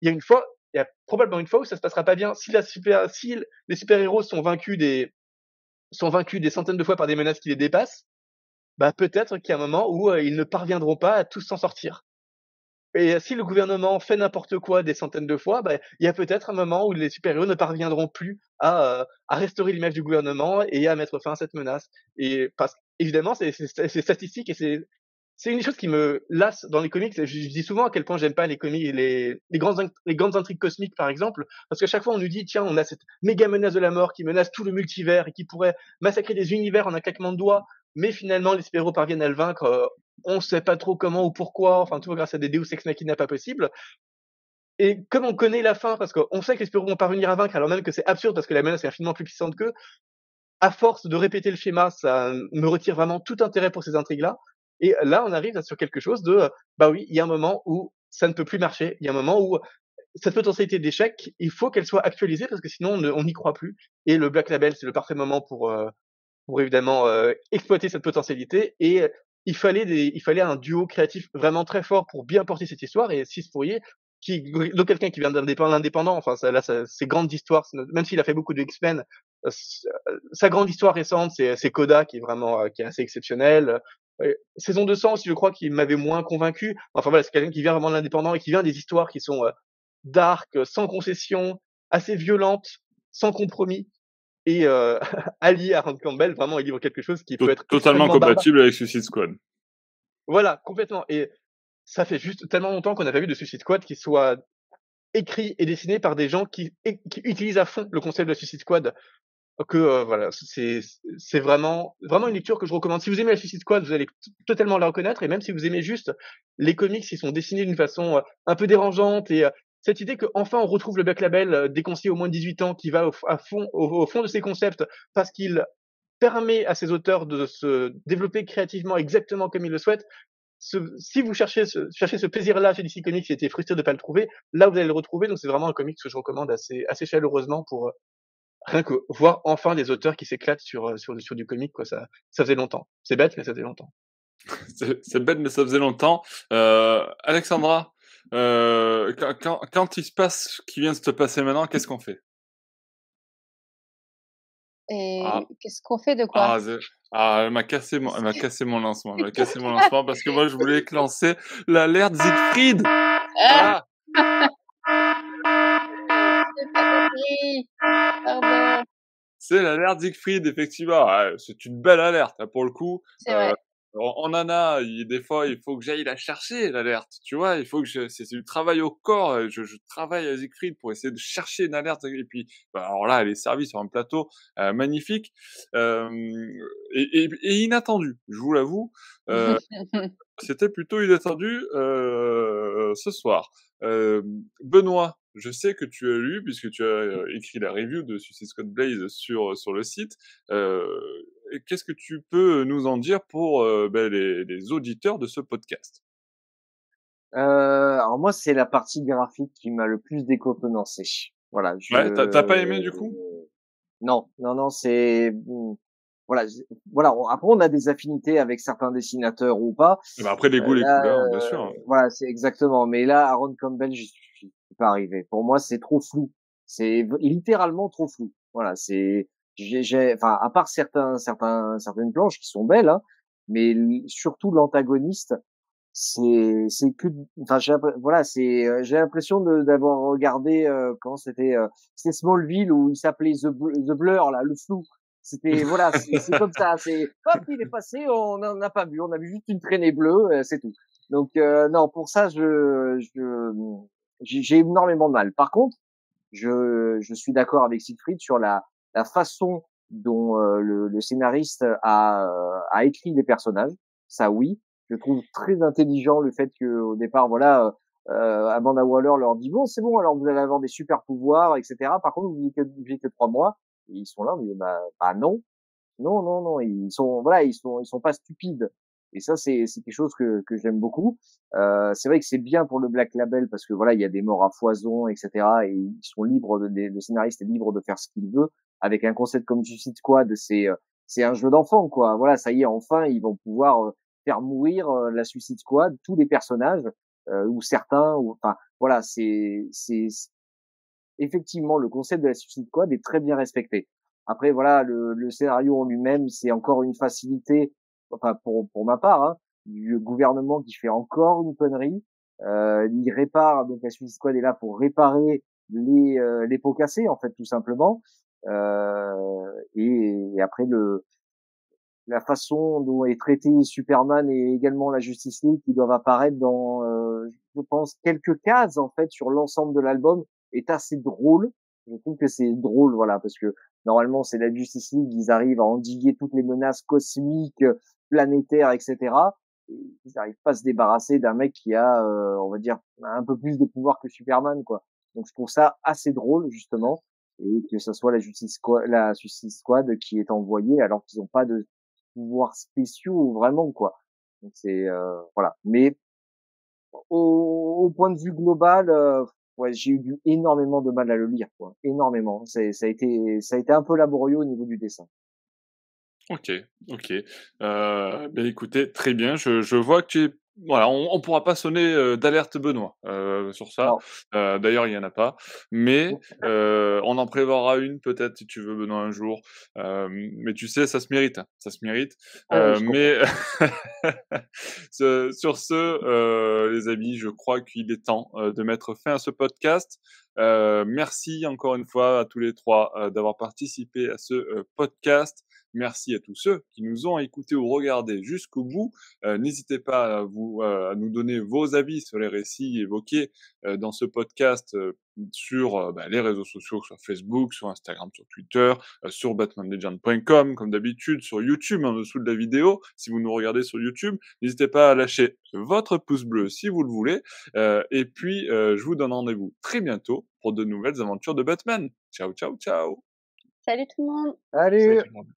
il y a une fois, il y a probablement une fois où ça se passera pas bien. Si la super, si les super-héros sont vaincus des, sont vaincus des centaines de fois par des menaces qui les dépassent, bah peut-être qu'il y a un moment où euh, ils ne parviendront pas à tous s'en sortir. Et si le gouvernement fait n'importe quoi des centaines de fois, bah, il y a peut-être un moment où les super-héros ne parviendront plus à, euh, à restaurer l'image du gouvernement et à mettre fin à cette menace. Et parce évidemment, c'est statistique et c'est une des choses qui me lasse dans les comics. Je, je dis souvent à quel point j'aime pas les comics, les, les, grandes, les grandes intrigues cosmiques, par exemple, parce qu'à chaque fois on nous dit, tiens, on a cette méga menace de la mort qui menace tout le multivers et qui pourrait massacrer des univers en un claquement de doigts, mais finalement les super-héros parviennent à le vaincre. Euh, on sait pas trop comment ou pourquoi, enfin tout grâce à des Deus Ex Machina pas possible. Et comme on connaît la fin, parce qu'on sait que les super-héros vont parvenir à vaincre, alors même que c'est absurde parce que la menace est infiniment plus puissante qu'eux, à force de répéter le schéma, ça me retire vraiment tout intérêt pour ces intrigues-là. Et là, on arrive sur quelque chose de, bah oui, il y a un moment où ça ne peut plus marcher. Il y a un moment où cette potentialité d'échec, il faut qu'elle soit actualisée parce que sinon on n'y croit plus. Et le Black Label, c'est le parfait moment pour, euh, pour évidemment euh, exploiter cette potentialité. Et il fallait des, il fallait un duo créatif vraiment très fort pour bien porter cette histoire. Et Sis Fourier, qui, de quelqu'un qui vient d'un indépendant, enfin là, ça, c'est grande histoire, même s'il a fait beaucoup de X-Men, euh, sa grande histoire récente, c'est Coda qui est vraiment qui est assez exceptionnel. Saison 200 aussi, je crois qu'il m'avait moins convaincu. Enfin voilà, c'est quelqu'un qui vient vraiment de l'indépendant et qui vient des histoires qui sont euh, dark, sans concession, assez violentes, sans compromis. Et euh, allié à Ron Campbell, vraiment, il livre quelque chose qui peut être totalement compatible avec Suicide Squad. Voilà, complètement. Et ça fait juste tellement longtemps qu'on n'a pas vu de Suicide Squad qui soit écrit et dessiné par des gens qui, qui utilisent à fond le concept de Suicide Squad que euh, voilà, c'est c'est vraiment vraiment une lecture que je recommande. Si vous aimez la Suicide Squad, vous allez totalement la reconnaître, et même si vous aimez juste les comics, ils sont dessinés d'une façon euh, un peu dérangeante et euh, cette idée qu'enfin on retrouve le Black Label déconseillé au moins de 18 ans qui va au, à fond, au, fond de ses concepts parce qu'il permet à ses auteurs de se développer créativement exactement comme ils le souhaitent. Ce, si vous cherchez ce, cherchez ce plaisir-là chez DC Comics et était frustré de pas le trouver, là vous allez le retrouver. Donc c'est vraiment un comics que je recommande assez, assez chaleureusement pour rien que voir enfin des auteurs qui s'éclatent sur, euh, sur, sur du comique, quoi, ça, ça faisait longtemps. C'est bête, mais ça faisait longtemps. c'est bête, mais ça faisait longtemps. Euh, Alexandra, euh, quand, quand, il se passe ce qui vient de se passer maintenant, qu'est-ce qu'on fait? Et ah. qu'est-ce qu'on fait de quoi? Ah, ah, elle m'a cassé, mon, elle m'a cassé mon lancement. Elle m'a cassé mon lancement parce que moi, je voulais lancer l'alerte Siegfried. Ah. C'est l'alerte Siegfried, effectivement. c'est une belle alerte, hein, pour le coup. C'est vrai. Euh, on en a, des fois, il faut que j'aille la chercher, l'alerte. Tu vois, il faut que je, c'est du travail au corps. Je, je, travaille à Siegfried pour essayer de chercher une alerte. Et puis, bah, alors là, elle est servie sur un plateau euh, magnifique euh, et, et, et, inattendu. Je vous l'avoue, euh, c'était plutôt inattendu euh, ce soir. Benoît, je sais que tu as lu, puisque tu as écrit la review de Suicide Squad Blaze sur, sur le site. Euh, Qu'est-ce que tu peux nous en dire pour euh, ben, les, les, auditeurs de ce podcast? Euh, Alors moi, c'est la partie graphique qui m'a le plus décontenancé. Voilà. Je... Ouais, t'as pas aimé du coup? Non, non, non, c'est mmh, voilà, voilà. Après, on a des affinités avec certains dessinateurs ou pas. Bah après, les goûts, les couleurs, bien sûr. Voilà, c'est exactement. Mais là, Aaron Campbell, je suis pas arrivé. Pour moi, c'est trop flou. C'est littéralement trop flou. Voilà, c'est j'ai, enfin, à part certains, certains, certaines planches qui sont belles, hein, mais surtout l'antagoniste, c'est, c'est que, enfin, voilà, c'est, euh, j'ai l'impression d'avoir regardé euh, quand c'était, euh, c'était Smallville où il s'appelait The, The Blur, là, le flou. C'était, voilà, c'est comme ça. C'est, hop, il est passé, on n'en a pas vu, on a vu juste une traînée bleue, euh, c'est tout. Donc, non, pour ça, je, je, j'ai énormément de mal. Par contre, je, je suis d'accord avec Siegfried sur la, la façon dont euh, le, le, scénariste a, euh, a écrit les personnages. Ça, oui, je trouve très intelligent le fait que au départ, voilà, euh, Amanda Waller leur dit bon, c'est bon, alors vous allez avoir des super pouvoirs, etc. Par contre, vous vivez que, que trois mois. Et ils sont là, mais bah, bah non, non, non, non, ils sont voilà, ils sont ils sont pas stupides. Et ça, c'est quelque chose que, que j'aime beaucoup. Euh, c'est vrai que c'est bien pour le Black Label parce que voilà, il y a des morts à foison, etc. Et ils sont libres, de, le scénariste est libre de faire ce qu'il veut. Avec un concept comme Suicide Squad, c'est euh, c'est un jeu d'enfant, quoi. Voilà, ça y est, enfin, ils vont pouvoir euh, faire mourir euh, la Suicide Squad, tous les personnages ou certains. Ou, enfin, voilà, c'est c'est effectivement le concept de la Suicide Squad est très bien respecté. Après, voilà, le, le scénario en lui-même, c'est encore une facilité enfin pour, pour ma part, hein, du gouvernement qui fait encore une connerie. Euh, il répare, donc la Suicide Squad est là pour réparer les, euh, les pots cassés, en fait, tout simplement. Euh, et, après, le, la façon dont est traité Superman et également la Justice League qui doivent apparaître dans, euh, je pense, quelques cases, en fait, sur l'ensemble de l'album est assez drôle. Je trouve que c'est drôle, voilà, parce que normalement, c'est la Justice League, ils arrivent à endiguer toutes les menaces cosmiques, planétaire, etc. ils n'arrivent pas à se débarrasser d'un mec qui a, euh, on va dire, un peu plus de pouvoir que Superman, quoi. Donc je trouve ça assez drôle justement, et que ce soit la Justice Squad, la Suicide Squad qui est envoyée alors qu'ils n'ont pas de pouvoirs spéciaux vraiment, quoi. Donc c'est euh, voilà. Mais au, au, point de vue global, euh, ouais, j'ai eu énormément de mal à le lire, quoi. Énormément. Ça a été, ça a été un peu laborieux au niveau du dessin. OK, OK. Heu, beh, écoutez, très bien. Je je vois que tu es voilà, on on pourra pas sonner, d'alerte Benoît, heu, sur ça. Heu, d'ailleurs, il y en a pas. Mais, heu, on en prévoira une peut-être si tu veux Benoît un jour. Hem, mais tu sais, ça se mérite, hein, ça se mérite. Ah mais sur ce, les amis, je crois qu'il est temps, de mettre fin à ce podcast. Merci encore une fois à tous les 3, d'avoir participé à ce, podcast. Merci à tous ceux qui nous ont écoutés ou regardés jusqu'au bout. Euh, n'hésitez pas à, vous, euh, à nous donner vos avis sur les récits évoqués euh, dans ce podcast sur bah, les réseaux sociaux, sur Facebook, sur Instagram, sur Twitter, sur batmanlegend.com, comme d'habitude, sur YouTube en dessous de la vidéo. Si vous nous regardez sur YouTube, n'hésitez pas à lâcher votre pouce bleu si vous le voulez. et puis, je vous donne rendez-vous très bientôt pour de nouvelles aventures de Batman. Ciao, ciao, ciao. Salut tout le monde. Salut.